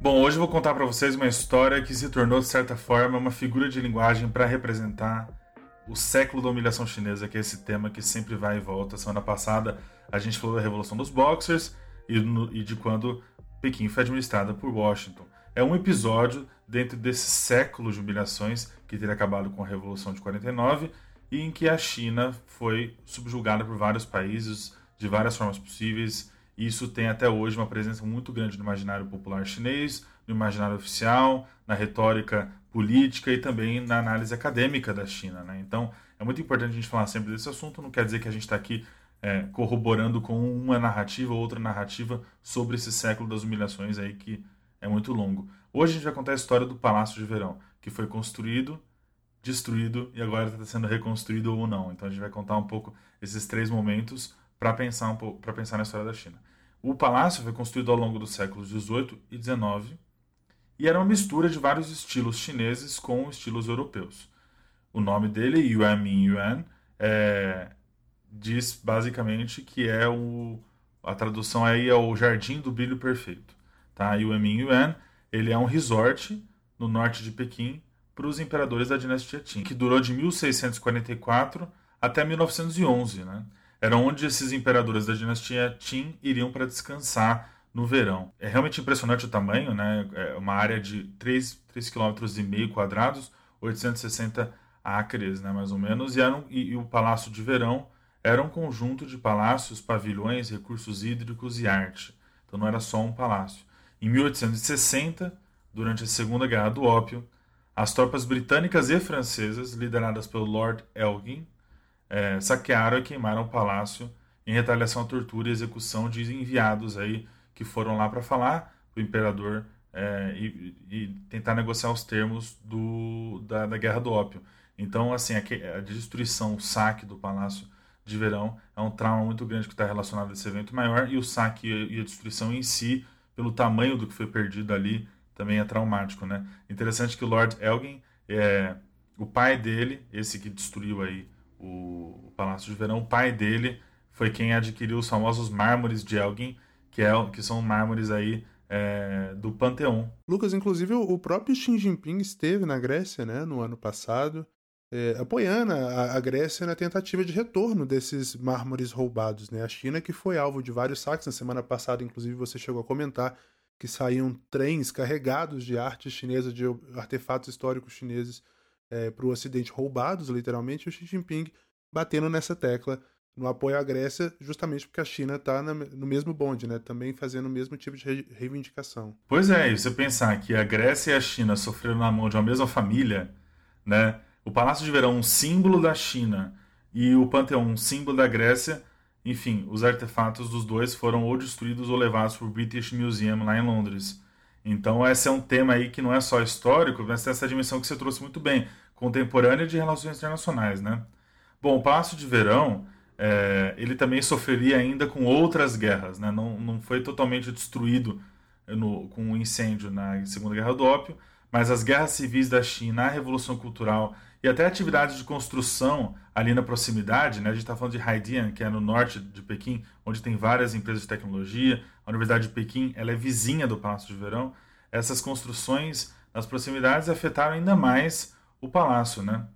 Bom, hoje eu vou contar para vocês uma história que se tornou, de certa forma, uma figura de linguagem para representar o século da humilhação chinesa, que é esse tema que sempre vai e volta. Semana passada a gente falou da Revolução dos Boxers e, no, e de quando Pequim foi administrada por Washington. É um episódio dentro desse século de humilhações que teria acabado com a Revolução de 49 e em que a China foi subjugada por vários países de várias formas possíveis. E isso tem até hoje uma presença muito grande no imaginário popular chinês, no imaginário oficial, na retórica política e também na análise acadêmica da China. Né? Então, é muito importante a gente falar sempre desse assunto. Não quer dizer que a gente está aqui é, corroborando com uma narrativa ou outra narrativa sobre esse século das humilhações aí que é muito longo. Hoje a gente vai contar a história do Palácio de Verão, que foi construído, destruído e agora está sendo reconstruído ou não. Então a gente vai contar um pouco esses três momentos para pensar um para pensar na história da China. O palácio foi construído ao longo dos séculos 18 e 19 e era uma mistura de vários estilos chineses com estilos europeus. O nome dele, Yuan Min Yuan, é, diz basicamente que é o a tradução aí é o Jardim do Brilho Perfeito. Tá? Yuan Min Yuan, ele é um resort no norte de Pequim para os imperadores da dinastia Qin, que durou de 1644 até 1911, né? Era onde esses imperadores da dinastia Qin iriam para descansar no verão. É realmente impressionante o tamanho, né? É uma área de 3,5 km quadrados, 860 acres, né, mais ou menos, e, era um, e, e o Palácio de Verão era um conjunto de palácios, pavilhões, recursos hídricos e arte. Então não era só um palácio. Em 1860, durante a Segunda Guerra do Ópio, as tropas britânicas e francesas, lideradas pelo Lord Elgin, é, saquearam e queimaram o palácio em retaliação à tortura e execução de enviados aí que foram lá para falar o imperador é, e, e, tentar negociar os termos do, da, da Guerra do Ópio. Então, assim, a, a, destruição, o saque do Palácio de Verão é um trauma muito grande que está relacionado a esse evento maior e o saque e a destruição em si, pelo tamanho do que foi perdido ali, também é traumático, né? Interessante que o Lord Elgin, é, o pai dele, esse que destruiu aí o, o Palácio de Verão, o pai dele foi quem adquiriu os famosos mármores de Elgin, que, é, que são mármores aí é, do Panteão. Lucas, inclusive o próprio Xi Jinping esteve na Grécia né, no ano passado, é, apoiando a, a, Grécia na tentativa de retorno desses mármores roubados. Né? A China que foi alvo de vários saques. Na semana passada, inclusive, você chegou a comentar que saíam trens carregados de arte chinesa, de artefatos históricos chineses é, para o Ocidente roubados, literalmente, e o Xi Jinping batendo nessa tecla no apoio à Grécia, justamente porque a China está no mesmo bonde, né? Também fazendo o mesmo tipo de reivindicação. Pois é, e você pensar que a Grécia e a China sofreram na mão de uma mesma família, né? O Palácio de Verão, um símbolo da China, e o Panteão, um símbolo da Grécia, enfim, os artefatos dos dois foram ou destruídos ou levados para o British Museum lá em Londres. Então, esse é um tema aí que não é só histórico, mas tem essa dimensão que você trouxe muito bem, contemporânea de relações internacionais, né? Bom, o Palácio de Verão é, ele também sofreria ainda com outras guerras, né? não, não foi totalmente destruído no, com o um incêndio na Segunda Guerra do Ópio, mas as guerras civis da China, a Revolução Cultural e até atividades de construção ali na proximidade, né? a gente está falando de Haidian, que é no norte de Pequim, onde tem várias empresas de tecnologia, a Universidade de Pequim ela é vizinha do Palácio de Verão, essas construções nas proximidades afetaram ainda mais o palácio, né?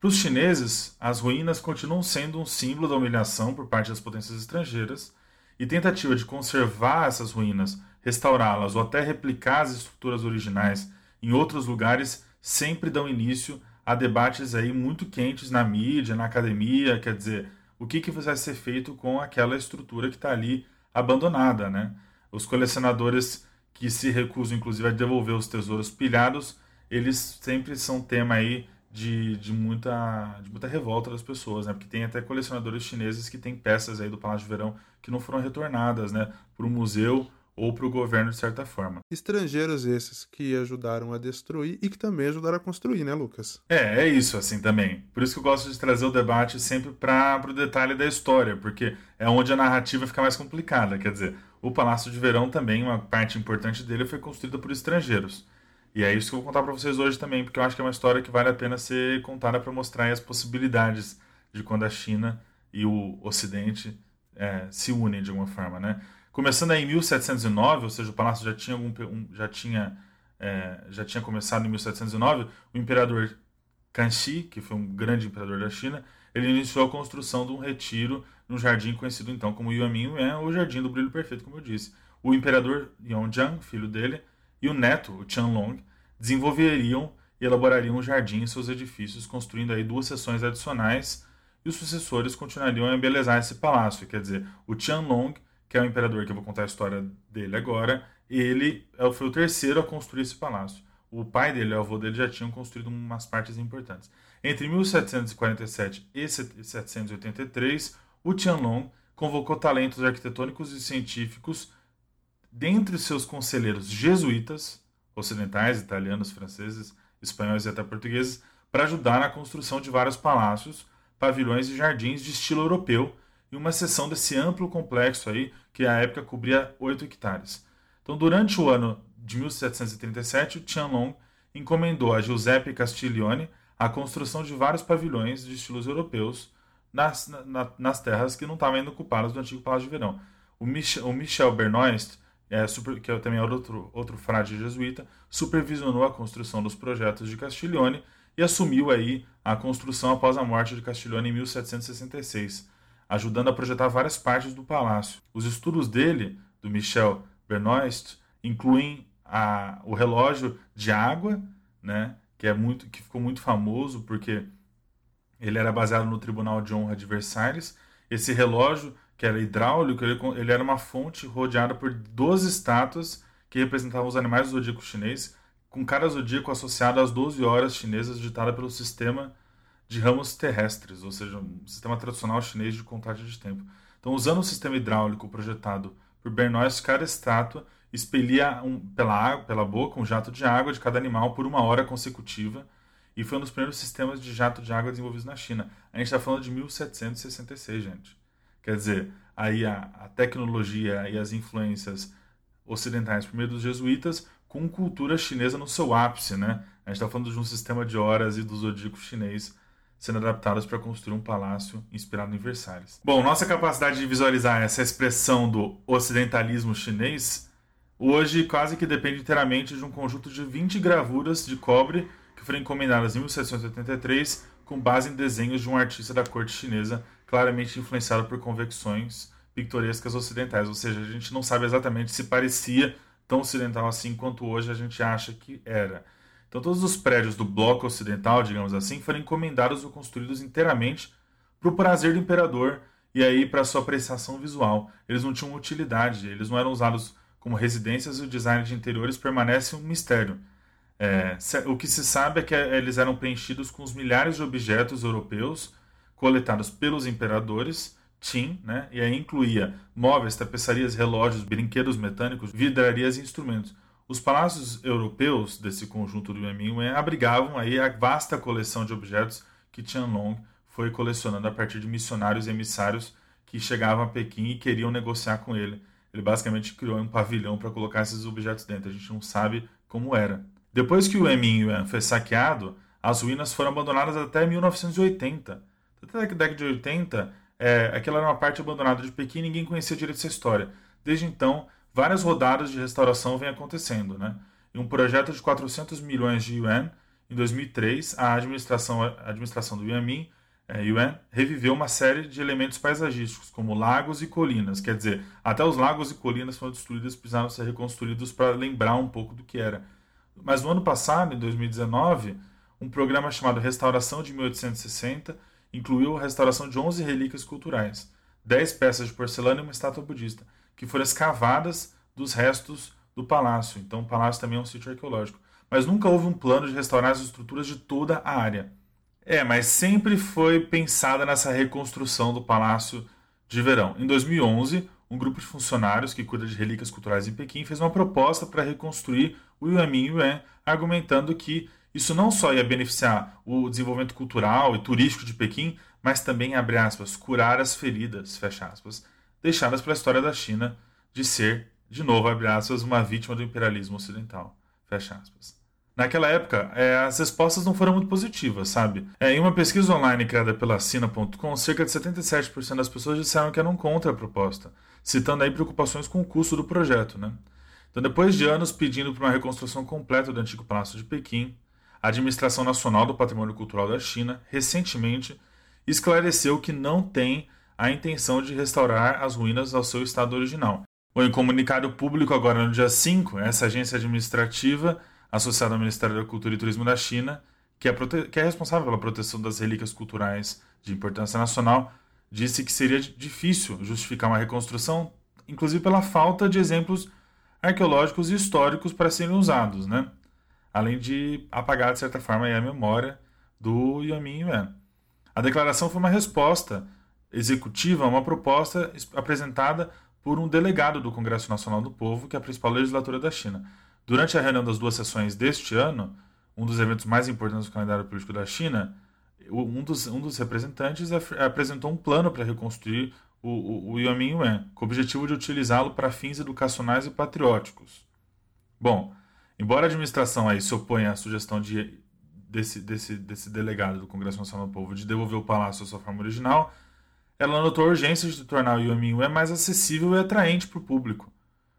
Para os chineses, as ruínas continuam sendo um símbolo da humilhação por parte das potências estrangeiras, e tentativa de conservar essas ruínas, restaurá-las ou até replicar as estruturas originais em outros lugares sempre dão início a debates aí muito quentes na mídia, na academia, quer dizer, o que, que vai ser feito com aquela estrutura que está ali abandonada, né? Os colecionadores que se recusam, inclusive, a devolver os tesouros pilhados, eles sempre são tema aí de, de, muita, de muita revolta das pessoas, né? Porque tem até colecionadores chineses que têm peças aí do Palácio de Verão que não foram retornadas, né? Para o museu ou para o governo de certa forma. Estrangeiros esses que ajudaram a destruir e que também ajudaram a construir, né, Lucas? É, é isso assim também. Por isso que eu gosto de trazer o debate sempre para o detalhe da história, porque é onde a narrativa fica mais complicada. Quer dizer, o Palácio de Verão também, uma parte importante dele foi construída por estrangeiros. E é isso que eu vou contar para vocês hoje também, porque eu acho que é uma história que vale a pena ser contada para mostrar as possibilidades de quando a China e o Ocidente é, se unem de alguma forma, né? Começando aí em 1709, ou seja, o palácio já tinha, algum, um, já tinha, é, já tinha começado em 1709, o imperador Kanxi, que foi um grande imperador da China, ele iniciou a construção de um retiro no jardim conhecido então como Yuanmin Yuan, ou Jardim do Brilho Perfeito, como eu disse. O imperador Yongzhang, filho dele, e o neto, o Qianlong, desenvolveriam e elaborariam um jardim em seus edifícios, construindo aí duas seções adicionais, e os sucessores continuariam a embelezar esse palácio. Quer dizer, o Qianlong que é o imperador que eu vou contar a história dele agora, ele é foi o terceiro a construir esse palácio. O pai dele e o avô dele já tinham construído umas partes importantes. Entre 1747 e 1783, o Tianlong convocou talentos arquitetônicos e científicos dentre seus conselheiros jesuítas, ocidentais, italianos, franceses, espanhóis e até portugueses, para ajudar na construção de vários palácios, pavilhões e jardins de estilo europeu e uma seção desse amplo complexo aí, que à época cobria 8 hectares. Então, durante o ano de 1737, o Tianlong encomendou a Giuseppe Castiglione a construção de vários pavilhões de estilos europeus nas, na, nas terras que não estavam ainda ocupadas do antigo Palácio de Verão. O Michel, o Michel Bernoist, é, super, que é também outro, outro frade jesuíta, supervisionou a construção dos projetos de Castiglione e assumiu aí a construção após a morte de Castiglione em 1766 ajudando a projetar várias partes do palácio. Os estudos dele, do Michel Bernoist, incluem a, o relógio de água, né, que é muito que ficou muito famoso porque ele era baseado no Tribunal de Honra de Versalhes. Esse relógio, que era hidráulico, ele, ele era uma fonte rodeada por 12 estátuas que representavam os animais do zodíaco chinês, com cada zodíaco associado às 12 horas chinesas ditada pelo sistema de ramos terrestres, ou seja, um sistema tradicional chinês de contagem de tempo. Então, usando o sistema hidráulico projetado por Bernois, cada estátua expelia um, pela, pela boca um jato de água de cada animal por uma hora consecutiva e foi um dos primeiros sistemas de jato de água desenvolvidos na China. A gente está falando de 1766, gente. Quer dizer, aí a, a tecnologia e as influências ocidentais, primeiro dos jesuítas, com cultura chinesa no seu ápice, né? A gente está falando de um sistema de horas e do zodíaco chinês sendo adaptadas para construir um palácio inspirado em Versalhes. Bom, nossa capacidade de visualizar essa expressão do ocidentalismo chinês hoje quase que depende inteiramente de um conjunto de 20 gravuras de cobre que foram encomendadas em 1783 com base em desenhos de um artista da corte chinesa claramente influenciado por convecções pictorescas ocidentais, ou seja, a gente não sabe exatamente se parecia tão ocidental assim quanto hoje a gente acha que era. Então, todos os prédios do bloco ocidental, digamos assim, foram encomendados ou construídos inteiramente para o prazer do imperador e aí para sua apreciação visual. Eles não tinham utilidade, eles não eram usados como residências e o design de interiores permanece um mistério. É, o que se sabe é que eles eram preenchidos com os milhares de objetos europeus coletados pelos imperadores Qin, né? e aí incluía móveis, tapeçarias, relógios, brinquedos mecânicos, vidrarias e instrumentos. Os palácios europeus desse conjunto do Yuanminwen abrigavam aí a vasta coleção de objetos que Tianlong foi colecionando a partir de missionários e emissários que chegavam a Pequim e queriam negociar com ele. Ele basicamente criou um pavilhão para colocar esses objetos dentro. A gente não sabe como era. Depois que o Emingyuan foi saqueado, as ruínas foram abandonadas até 1980. Até a década de 80, é, aquela era uma parte abandonada de Pequim e ninguém conhecia direito essa história. Desde então, várias rodadas de restauração vêm acontecendo. Né? Em um projeto de 400 milhões de yuan, em 2003, a administração, a administração do Yuanmin é, yuan reviveu uma série de elementos paisagísticos, como lagos e colinas. Quer dizer, até os lagos e colinas foram destruídos e precisaram ser reconstruídos para lembrar um pouco do que era. Mas no ano passado, em 2019, um programa chamado Restauração de 1860 incluiu a restauração de 11 relíquias culturais, 10 peças de porcelana e uma estátua budista que foram escavadas dos restos do palácio. Então, o palácio também é um sítio arqueológico. Mas nunca houve um plano de restaurar as estruturas de toda a área. É, mas sempre foi pensada nessa reconstrução do palácio de verão. Em 2011, um grupo de funcionários que cuida de relíquias culturais em Pequim fez uma proposta para reconstruir o Yuanmin Yuan, argumentando que isso não só ia beneficiar o desenvolvimento cultural e turístico de Pequim, mas também, abre aspas, curar as feridas, fecha aspas, deixadas pela história da China de ser, de novo, abre aspas, uma vítima do imperialismo ocidental, fecha aspas. Naquela época, é, as respostas não foram muito positivas, sabe? É, em uma pesquisa online criada pela Sina.com, cerca de 77% das pessoas disseram que eram contra a proposta, citando aí preocupações com o custo do projeto, né? Então, depois de anos pedindo por uma reconstrução completa do antigo Palácio de Pequim, a Administração Nacional do Patrimônio Cultural da China, recentemente, esclareceu que não tem a intenção de restaurar as ruínas ao seu estado original. Em comunicado público agora no dia 5, essa agência administrativa, associada ao Ministério da Cultura e Turismo da China, que é, que é responsável pela proteção das relíquias culturais de importância nacional, disse que seria difícil justificar uma reconstrução, inclusive pela falta de exemplos arqueológicos e históricos para serem usados, né? Além de apagar, de certa forma, a memória do Yamin Yuan. A declaração foi uma resposta executiva a uma proposta apresentada por um delegado do Congresso Nacional do Povo, que é a principal legislatura da China. Durante a reunião das duas sessões deste ano, um dos eventos mais importantes do calendário político da China, um dos, um dos representantes apresentou um plano para reconstruir o, o, o Yuan, com o objetivo de utilizá-lo para fins educacionais e patrióticos. Bom, embora a administração aí se oponha à sugestão de, desse, desse, desse delegado do Congresso Nacional do Povo de devolver o palácio à sua forma original, ela notou a urgência de tornar o Yuan mais acessível e atraente para o público.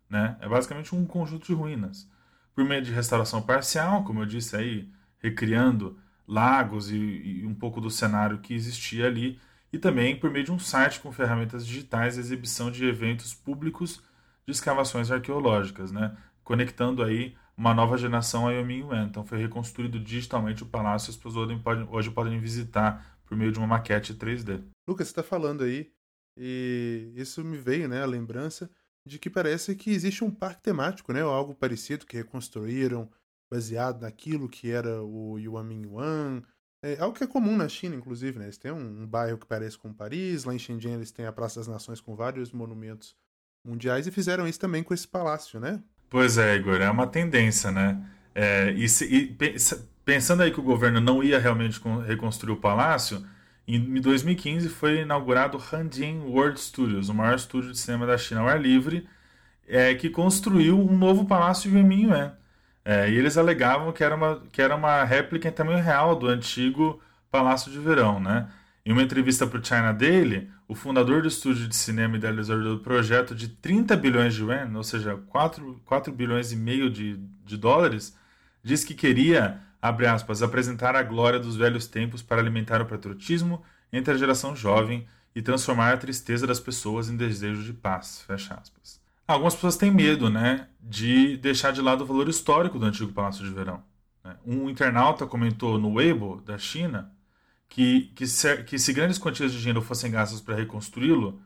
Né? É basicamente um conjunto de ruínas. Por meio de restauração parcial, como eu disse aí, recriando lagos e, e um pouco do cenário que existia ali, e também por meio de um site com ferramentas digitais exibição de eventos públicos de escavações arqueológicas, né? conectando aí uma nova geração a Yuan. Então foi reconstruído digitalmente o palácio e as pessoas hoje podem visitar por meio de uma maquete 3D. Lucas, você está falando aí, e isso me veio né, a lembrança de que parece que existe um parque temático, né, ou algo parecido que reconstruíram baseado naquilo que era o Yuan. É algo que é comum na China, inclusive, né? Eles têm um, um bairro que parece com Paris, lá em Shenzhen eles têm a Praça das Nações com vários monumentos mundiais e fizeram isso também com esse palácio, né? Pois é, Igor, é uma tendência, né? É, e, se, e, pensando aí que o governo não ia realmente reconstruir o palácio, em 2015 foi inaugurado o Hanjin World Studios, o maior estúdio de cinema da China ao ar livre, é, que construiu um novo palácio Yuan Yuan. É, e eles alegavam que era, uma, que era uma réplica em tamanho real do antigo Palácio de Verão. Né? Em uma entrevista para o China Daily, o fundador do estúdio de cinema e idealizador do projeto de 30 bilhões de yuan, ou seja, 4, 4 bilhões e meio de, de dólares, disse que queria abre aspas, apresentar a glória dos velhos tempos para alimentar o patriotismo entre a geração jovem e transformar a tristeza das pessoas em desejo de paz, fecha aspas. Algumas pessoas têm medo, né, de deixar de lado o valor histórico do antigo Palácio de Verão. Né. Um internauta comentou no Weibo, da China, que, que, se, que se grandes quantias de dinheiro fossem gastas para reconstruí-lo,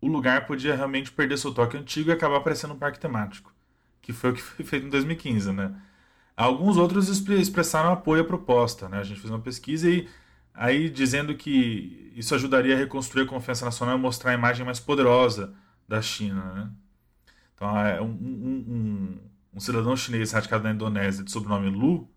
o lugar podia realmente perder seu toque antigo e acabar parecendo um parque temático, que foi o que foi feito em 2015, né? Alguns outros expressaram apoio à proposta. Né? A gente fez uma pesquisa e aí dizendo que isso ajudaria a reconstruir a confiança nacional e mostrar a imagem mais poderosa da China. Né? Então, é, um, um, um, um, cidadão chinês radicado na Indonésia de sobrenome Lu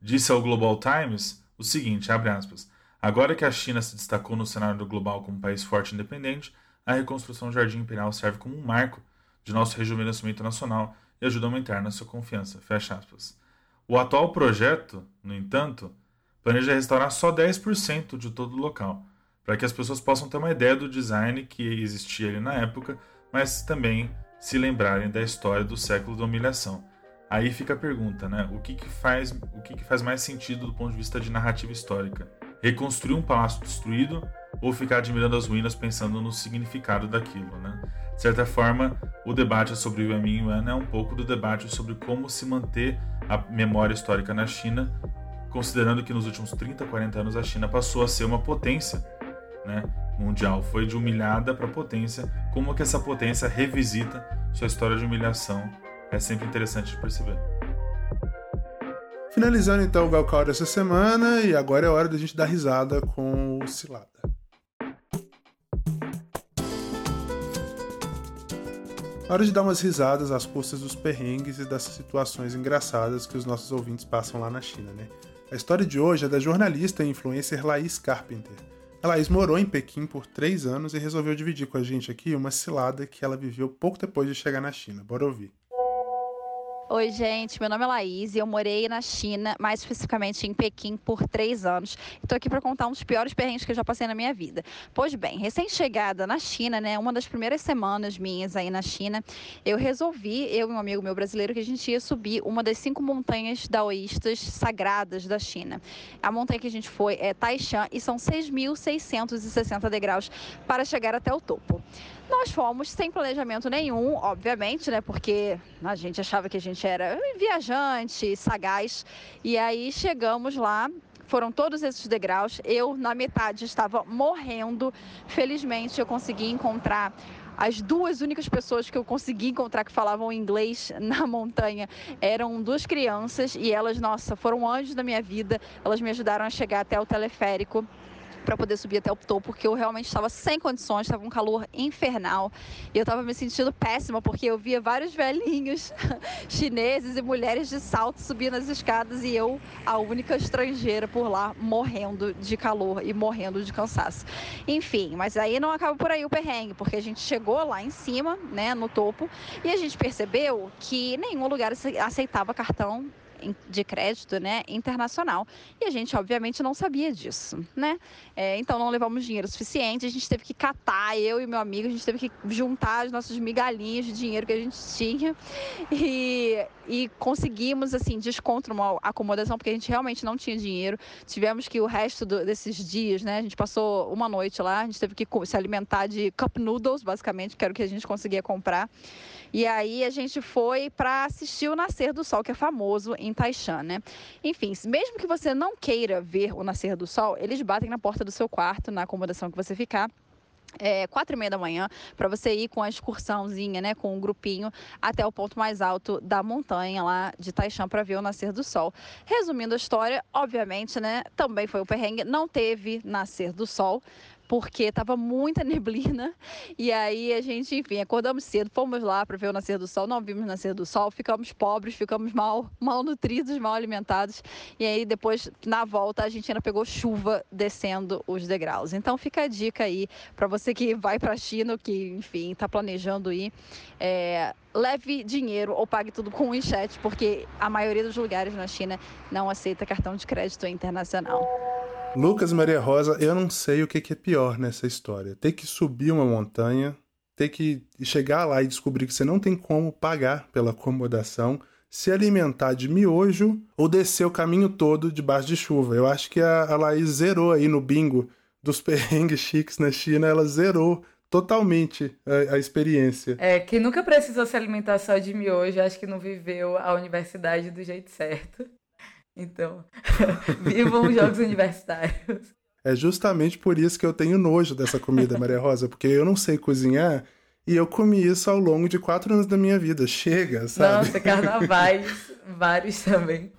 disse ao Global Times o seguinte, abre aspas, agora que a China se destacou no cenário global como um país forte e independente, a reconstrução do Jardim Imperial serve como um marco de nosso rejuvenescimento nacional e ajuda a aumentar nossa confiança, fecha aspas. O atual projeto, no entanto, planeja restaurar só 10% de todo o local, para que as pessoas possam ter uma ideia do design que existia ali na época, mas também se lembrarem da história do século da humilhação. Aí fica a pergunta, né? O que, que faz o que, que faz mais sentido do ponto de vista de narrativa histórica? Reconstruir um palácio destruído ou ficar admirando as ruínas pensando no significado daquilo, né? De certa forma, o debate sobre o Yuan Yuan é um pouco do debate sobre como se manter a memória histórica na China, considerando que nos últimos 30, 40 anos a China passou a ser uma potência né, mundial, foi de humilhada para potência, como que essa potência revisita sua história de humilhação, é sempre interessante de perceber. Finalizando então o Velcal dessa semana, e agora é hora da gente dar risada com o Cilada. Hora de dar umas risadas às custas dos perrengues e das situações engraçadas que os nossos ouvintes passam lá na China, né? A história de hoje é da jornalista e influencer Laís Carpenter. A Laís morou em Pequim por três anos e resolveu dividir com a gente aqui uma cilada que ela viveu pouco depois de chegar na China. Bora ouvir. Oi, gente. Meu nome é Laís e eu morei na China, mais especificamente em Pequim, por três anos. Estou aqui para contar um dos piores perrengues que eu já passei na minha vida. Pois bem, recém-chegada na China, né? Uma das primeiras semanas minhas aí na China, eu resolvi, eu e um amigo meu brasileiro, que a gente ia subir uma das cinco montanhas daoístas sagradas da China. A montanha que a gente foi é Taishan e são 6.660 degraus para chegar até o topo. Nós fomos sem planejamento nenhum, obviamente, né? Porque a gente achava que a gente era viajante, sagaz. E aí chegamos lá, foram todos esses degraus. Eu, na metade, estava morrendo. Felizmente, eu consegui encontrar as duas únicas pessoas que eu consegui encontrar que falavam inglês na montanha eram duas crianças e elas, nossa, foram anjos da minha vida. Elas me ajudaram a chegar até o teleférico para poder subir até o topo, porque eu realmente estava sem condições, estava um calor infernal. E eu estava me sentindo péssima, porque eu via vários velhinhos chineses e mulheres de salto subindo as escadas e eu, a única estrangeira por lá, morrendo de calor e morrendo de cansaço. Enfim, mas aí não acaba por aí o perrengue, porque a gente chegou lá em cima, né, no topo, e a gente percebeu que nenhum lugar aceitava cartão de crédito né, internacional. E a gente, obviamente, não sabia disso, né? É, então, não levamos dinheiro suficiente, a gente teve que catar, eu e meu amigo, a gente teve que juntar as nossas migalhinhas de dinheiro que a gente tinha e, e conseguimos, assim, desconto numa acomodação, porque a gente realmente não tinha dinheiro. Tivemos que, o resto do, desses dias, né, a gente passou uma noite lá, a gente teve que se alimentar de cup noodles, basicamente, que era o que a gente conseguia comprar. E aí a gente foi para assistir o nascer do sol, que é famoso em Taishan, né? Enfim, mesmo que você não queira ver o nascer do sol, eles batem na porta do seu quarto, na acomodação que você ficar é, quatro e meia da manhã para você ir com a excursãozinha, né, com um grupinho até o ponto mais alto da montanha lá de Taishan para ver o nascer do sol. Resumindo a história, obviamente, né, também foi o perrengue, não teve nascer do sol, porque estava muita neblina. E aí a gente, enfim, acordamos cedo, fomos lá para ver o nascer do sol, não vimos o nascer do sol, ficamos pobres, ficamos mal, mal nutridos, mal alimentados. E aí depois, na volta, a gente ainda pegou chuva descendo os degraus. Então fica a dica aí para você que vai para a China, que, enfim, está planejando ir. É, leve dinheiro ou pague tudo com o chat, porque a maioria dos lugares na China não aceita cartão de crédito internacional. Lucas Maria Rosa, eu não sei o que, é pior nessa história. Ter que subir uma montanha, ter que chegar lá e descobrir que você não tem como pagar pela acomodação, se alimentar de miojo ou descer o caminho todo debaixo de chuva. Eu acho que a, a Laís zerou aí no bingo dos perrengues chiques na China, ela zerou totalmente a, a, experiência. É, quem nunca precisou se alimentar só de miojo, acho que não viveu a universidade do jeito certo. Então, vivam os jogos universitários. É justamente por isso que eu tenho nojo dessa comida, Maria Rosa, porque eu não sei cozinhar e eu comi isso ao longo de quatro anos da minha vida. Chega, sabe? Nossa, carnavais, vários também.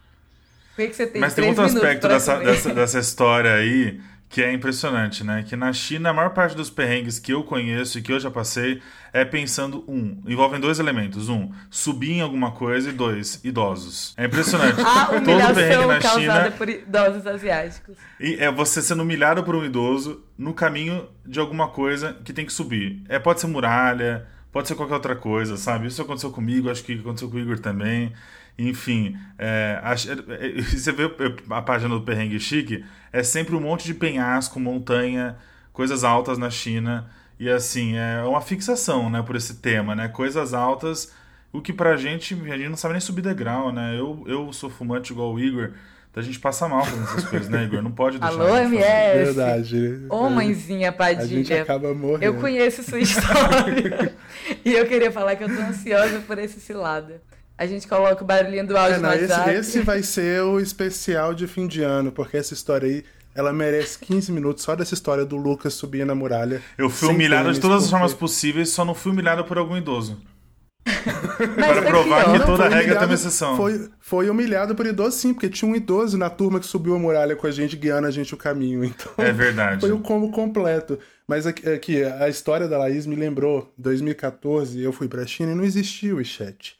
Por que, que você tem Mas tem outro aspecto dessa, dessa, dessa história aí que é impressionante, né? Que na China, a maior parte dos perrengues que eu conheço e que eu já passei é pensando, um, envolvem dois elementos. Um, subir em alguma coisa e dois, idosos. É impressionante. A Todo perrengue na China, por idosos asiáticos. E é você sendo humilhado por um idoso no caminho de alguma coisa que tem que subir. É, pode ser muralha, pode ser qualquer outra coisa, sabe? Isso aconteceu comigo, acho que aconteceu com o Igor também. Enfim, é, a, é, você vê a página do Perrengue Chique, é sempre um monte de penhasco, montanha, coisas altas na China. E assim, é uma fixação, né, por esse tema, né? Coisas altas, o que pra gente, a gente não sabe nem subir degrau, né? Eu, eu sou fumante igual o Igor, então a gente passa mal fazendo essas coisas, né, Igor? Não pode deixar. Alô, MS. Verdade. Ô, mãezinha Padilha. A gente acaba morrendo. Eu conheço sua história. e eu queria falar que eu tô ansiosa por esse cilada. A gente coloca o barulhinho do áudio é, não, no. Esse, esse vai ser o especial de fim de ano, porque essa história aí ela merece 15 minutos só dessa história do Lucas subir na muralha. Eu fui humilhado de todas as formas possíveis, só não fui humilhado por algum idoso. Para provar que toda regra tem uma exceção. Foi, foi humilhado por idoso, sim, porque tinha um idoso na turma que subiu a muralha com a gente, guiando a gente o caminho. Então, é verdade. Foi o combo completo. Mas aqui, aqui, a história da Laís me lembrou, 2014, eu fui pra China e não existia o WeChat.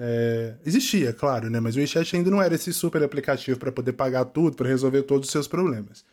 É, existia, claro, né? Mas o WeChat ainda não era esse super aplicativo para poder pagar tudo, para resolver todos os seus problemas.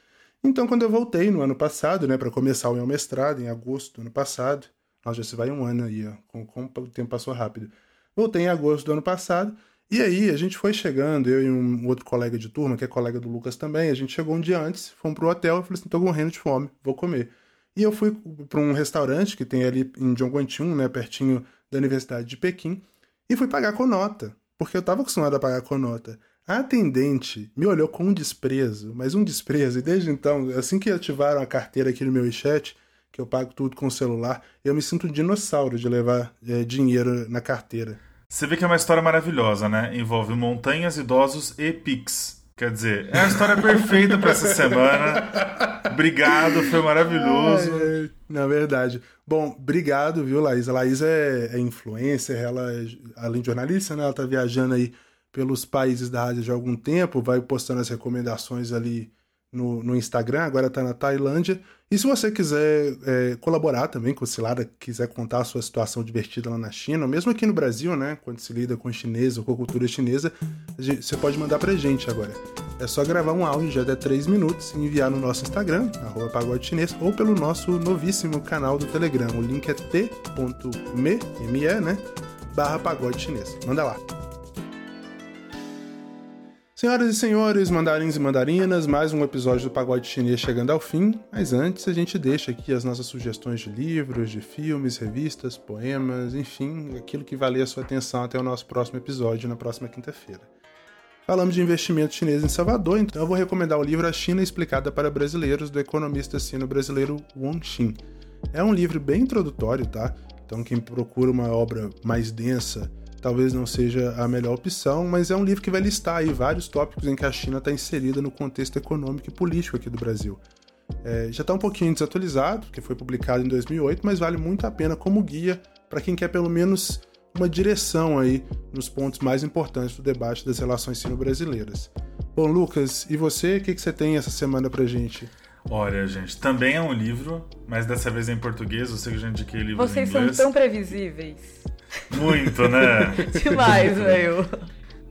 Então, quando eu voltei no ano passado, né, para começar o meu mestrado, em agosto do ano passado, nossa, já se vai um ano aí, ó, como, como o tempo passou rápido. Voltei em agosto do ano passado, e aí a gente foi chegando, eu e um outro colega de turma, que é colega do Lucas também, a gente chegou um dia antes, fomos pro hotel, eu falei assim, tô morrendo de fome, vou comer. E eu fui para um restaurante que tem ali em Zhongguanchun, né, pertinho da Universidade de Pequim, e fui pagar com nota, porque eu estava acostumado a pagar com nota. A atendente me olhou com um desprezo, mas um desprezo, e desde então, assim que ativaram a carteira aqui no meu chat, que eu pago tudo com o celular, eu me sinto um dinossauro de levar é, dinheiro na carteira. Você vê que é uma história maravilhosa, né? Envolve montanhas, idosos e Pix. Quer dizer, é a história perfeita para essa semana. Obrigado, foi maravilhoso. Na verdade. Bom, obrigado, viu, Laís? A Laís é, é influencer, ela, é, além de jornalista, né, ela tá viajando aí pelos países da Ásia de algum tempo, vai postando as recomendações ali no, no Instagram, agora está na Tailândia. E se você quiser é, colaborar também com o Cilada, quiser contar a sua situação divertida lá na China, ou mesmo aqui no Brasil, né, quando se lida com chinês ou com a cultura chinesa, você pode mandar pra gente agora. É só gravar um áudio de até 3 minutos e enviar no nosso Instagram, arroba pagode chinês, ou pelo nosso novíssimo canal do Telegram. O link é t.me, né, barra pagode chinês. Manda lá. Senhoras e senhores, mandarins e mandarinas, mais um episódio do Pagode Chinês chegando ao fim, mas antes a gente deixa aqui as nossas sugestões de livros, de filmes, revistas, poemas, enfim, aquilo que valer a sua atenção até o nosso próximo episódio na próxima quinta-feira. Falamos de investimento chinês em Salvador, então eu vou recomendar o livro A China Explicada para Brasileiros, do economista sino-brasileiro Wang Xin. É um livro bem introdutório, tá? Então quem procura uma obra mais densa, talvez não seja a melhor opção, mas é um livro que vai listar aí vários tópicos em que a China está inserida no contexto econômico e político aqui do Brasil. É, já está um pouquinho desatualizado, porque foi publicado em 2008, mas vale muito a pena como guia para quem quer pelo menos uma direção aí nos pontos mais importantes do debate das relações sino-brasileiras. Bom, Lucas, e você, o que, que você tem essa semana pra gente? Olha, gente, também é um livro, mas dessa vez é em português, eu sei que já indiquei livro Vocês em inglês. são tão previsíveis. Muito, né? Demais, velho.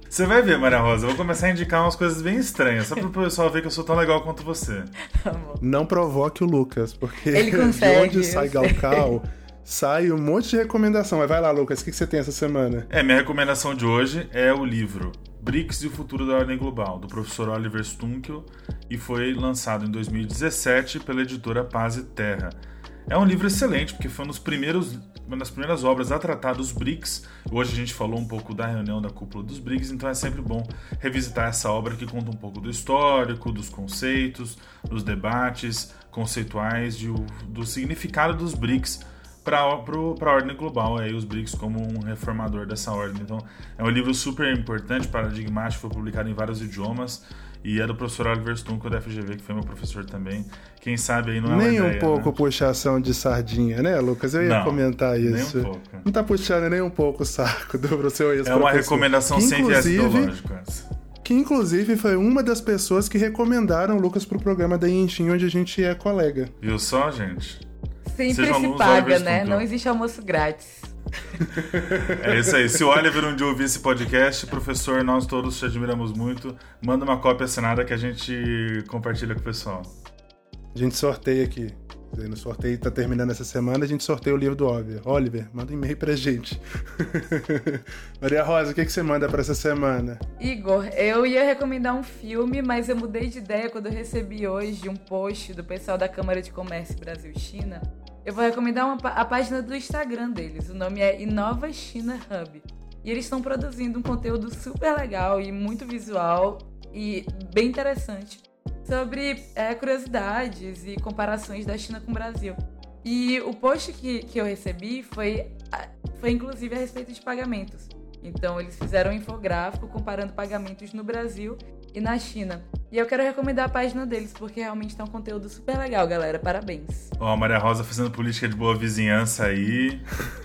Você vai ver, Maria Rosa, eu vou começar a indicar umas coisas bem estranhas, só pro pessoal ver que eu sou tão legal quanto você. Tá bom. Não provoque o Lucas, porque Ele de consegue, onde sai. Galcal, sai um monte de recomendação. Mas vai lá, Lucas, o que, que você tem essa semana? É, minha recomendação de hoje é o livro BRICS e o Futuro da Ordem Global, do professor Oliver Stunkel, e foi lançado em 2017 pela editora Paz e Terra. É um livro excelente, porque foi um dos primeiros, uma das primeiras obras a tratar dos BRICS. Hoje a gente falou um pouco da reunião da cúpula dos BRICS, então é sempre bom revisitar essa obra que conta um pouco do histórico, dos conceitos, dos debates conceituais, de, do significado dos BRICS para a ordem global, aí os BRICS como um reformador dessa ordem. Então, é um livro super importante, paradigmático, foi publicado em vários idiomas e é do professor Oliver Stunkel da FGV, que foi meu professor também. Quem sabe aí não é uma nem um ideia, pouco né? puxação de sardinha, né, Lucas? Eu ia Não, comentar nem um isso. pouco. Não tá puxando nem um pouco o saco do seu ex É uma recomendação que, sem viés inclusive, ideológico. Que inclusive foi uma das pessoas que recomendaram o Lucas pro programa da Inchin, onde a gente é colega. Viu só, gente? Sempre Sejam se paga, né? Não existe almoço grátis. É isso aí. Se o Oliver um dia ouvir esse podcast, professor, nós todos te admiramos muito. Manda uma cópia assinada que a gente compartilha com o pessoal. A gente sorteia aqui. No sorteio tá terminando essa semana, a gente sorteia o livro do Oliver. Oliver, manda um e-mail pra gente. Maria Rosa, o que, que você manda pra essa semana? Igor, eu ia recomendar um filme, mas eu mudei de ideia quando eu recebi hoje um post do pessoal da Câmara de Comércio Brasil-China. Eu vou recomendar uma a página do Instagram deles. O nome é Inova China Hub. E eles estão produzindo um conteúdo super legal e muito visual e bem interessante sobre é, curiosidades e comparações da China com o Brasil. E o post que, que eu recebi foi, foi inclusive a respeito de pagamentos. Então eles fizeram um infográfico comparando pagamentos no Brasil e na China. E eu quero recomendar a página deles, porque realmente tá um conteúdo super legal, galera. Parabéns. Ó, a Maria Rosa fazendo política de boa vizinhança aí.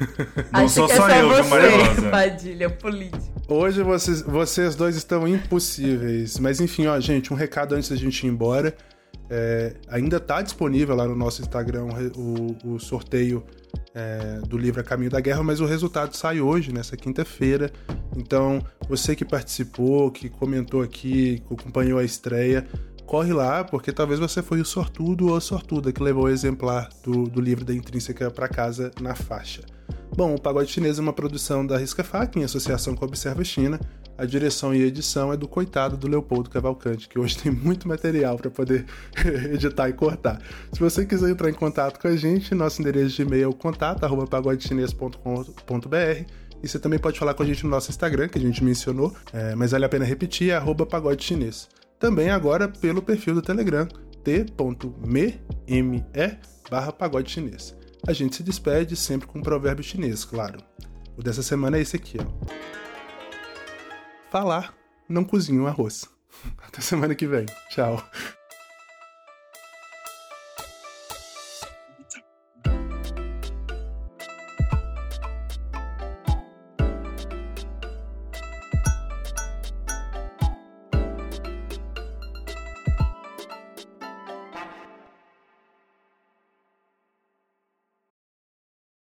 Não Acho sou que é só só eu, você, viu, Maria Rosa? Padilha, político. Hoje vocês, vocês dois estão impossíveis. Mas enfim, ó, gente, um recado antes da gente ir embora. É, ainda tá disponível lá no nosso Instagram o, o sorteio é, do livro A Caminho da Guerra, mas o resultado sai hoje, nessa quinta-feira. Então, você que participou, que comentou aqui, que acompanhou a estreia, corre lá, porque talvez você foi o sortudo ou a sortuda que levou o exemplar do, do livro da Intrínseca para casa na faixa. Bom, o Pagode Chinês é uma produção da Risca Fac, em associação com a Observa China. A direção e edição é do coitado do Leopoldo Cavalcante, que hoje tem muito material para poder editar e cortar. Se você quiser entrar em contato com a gente, nosso endereço de e-mail é o contato@pagodechinês.com.br e você também pode falar com a gente no nosso Instagram, que a gente mencionou, é, mas vale a pena repetir, é arroba pagode chinês. Também agora pelo perfil do Telegram, t.me barra pagode chinês. A gente se despede sempre com um provérbio chinês, claro. O dessa semana é esse aqui, ó. Falar não cozinha um arroz. Até semana que vem. Tchau.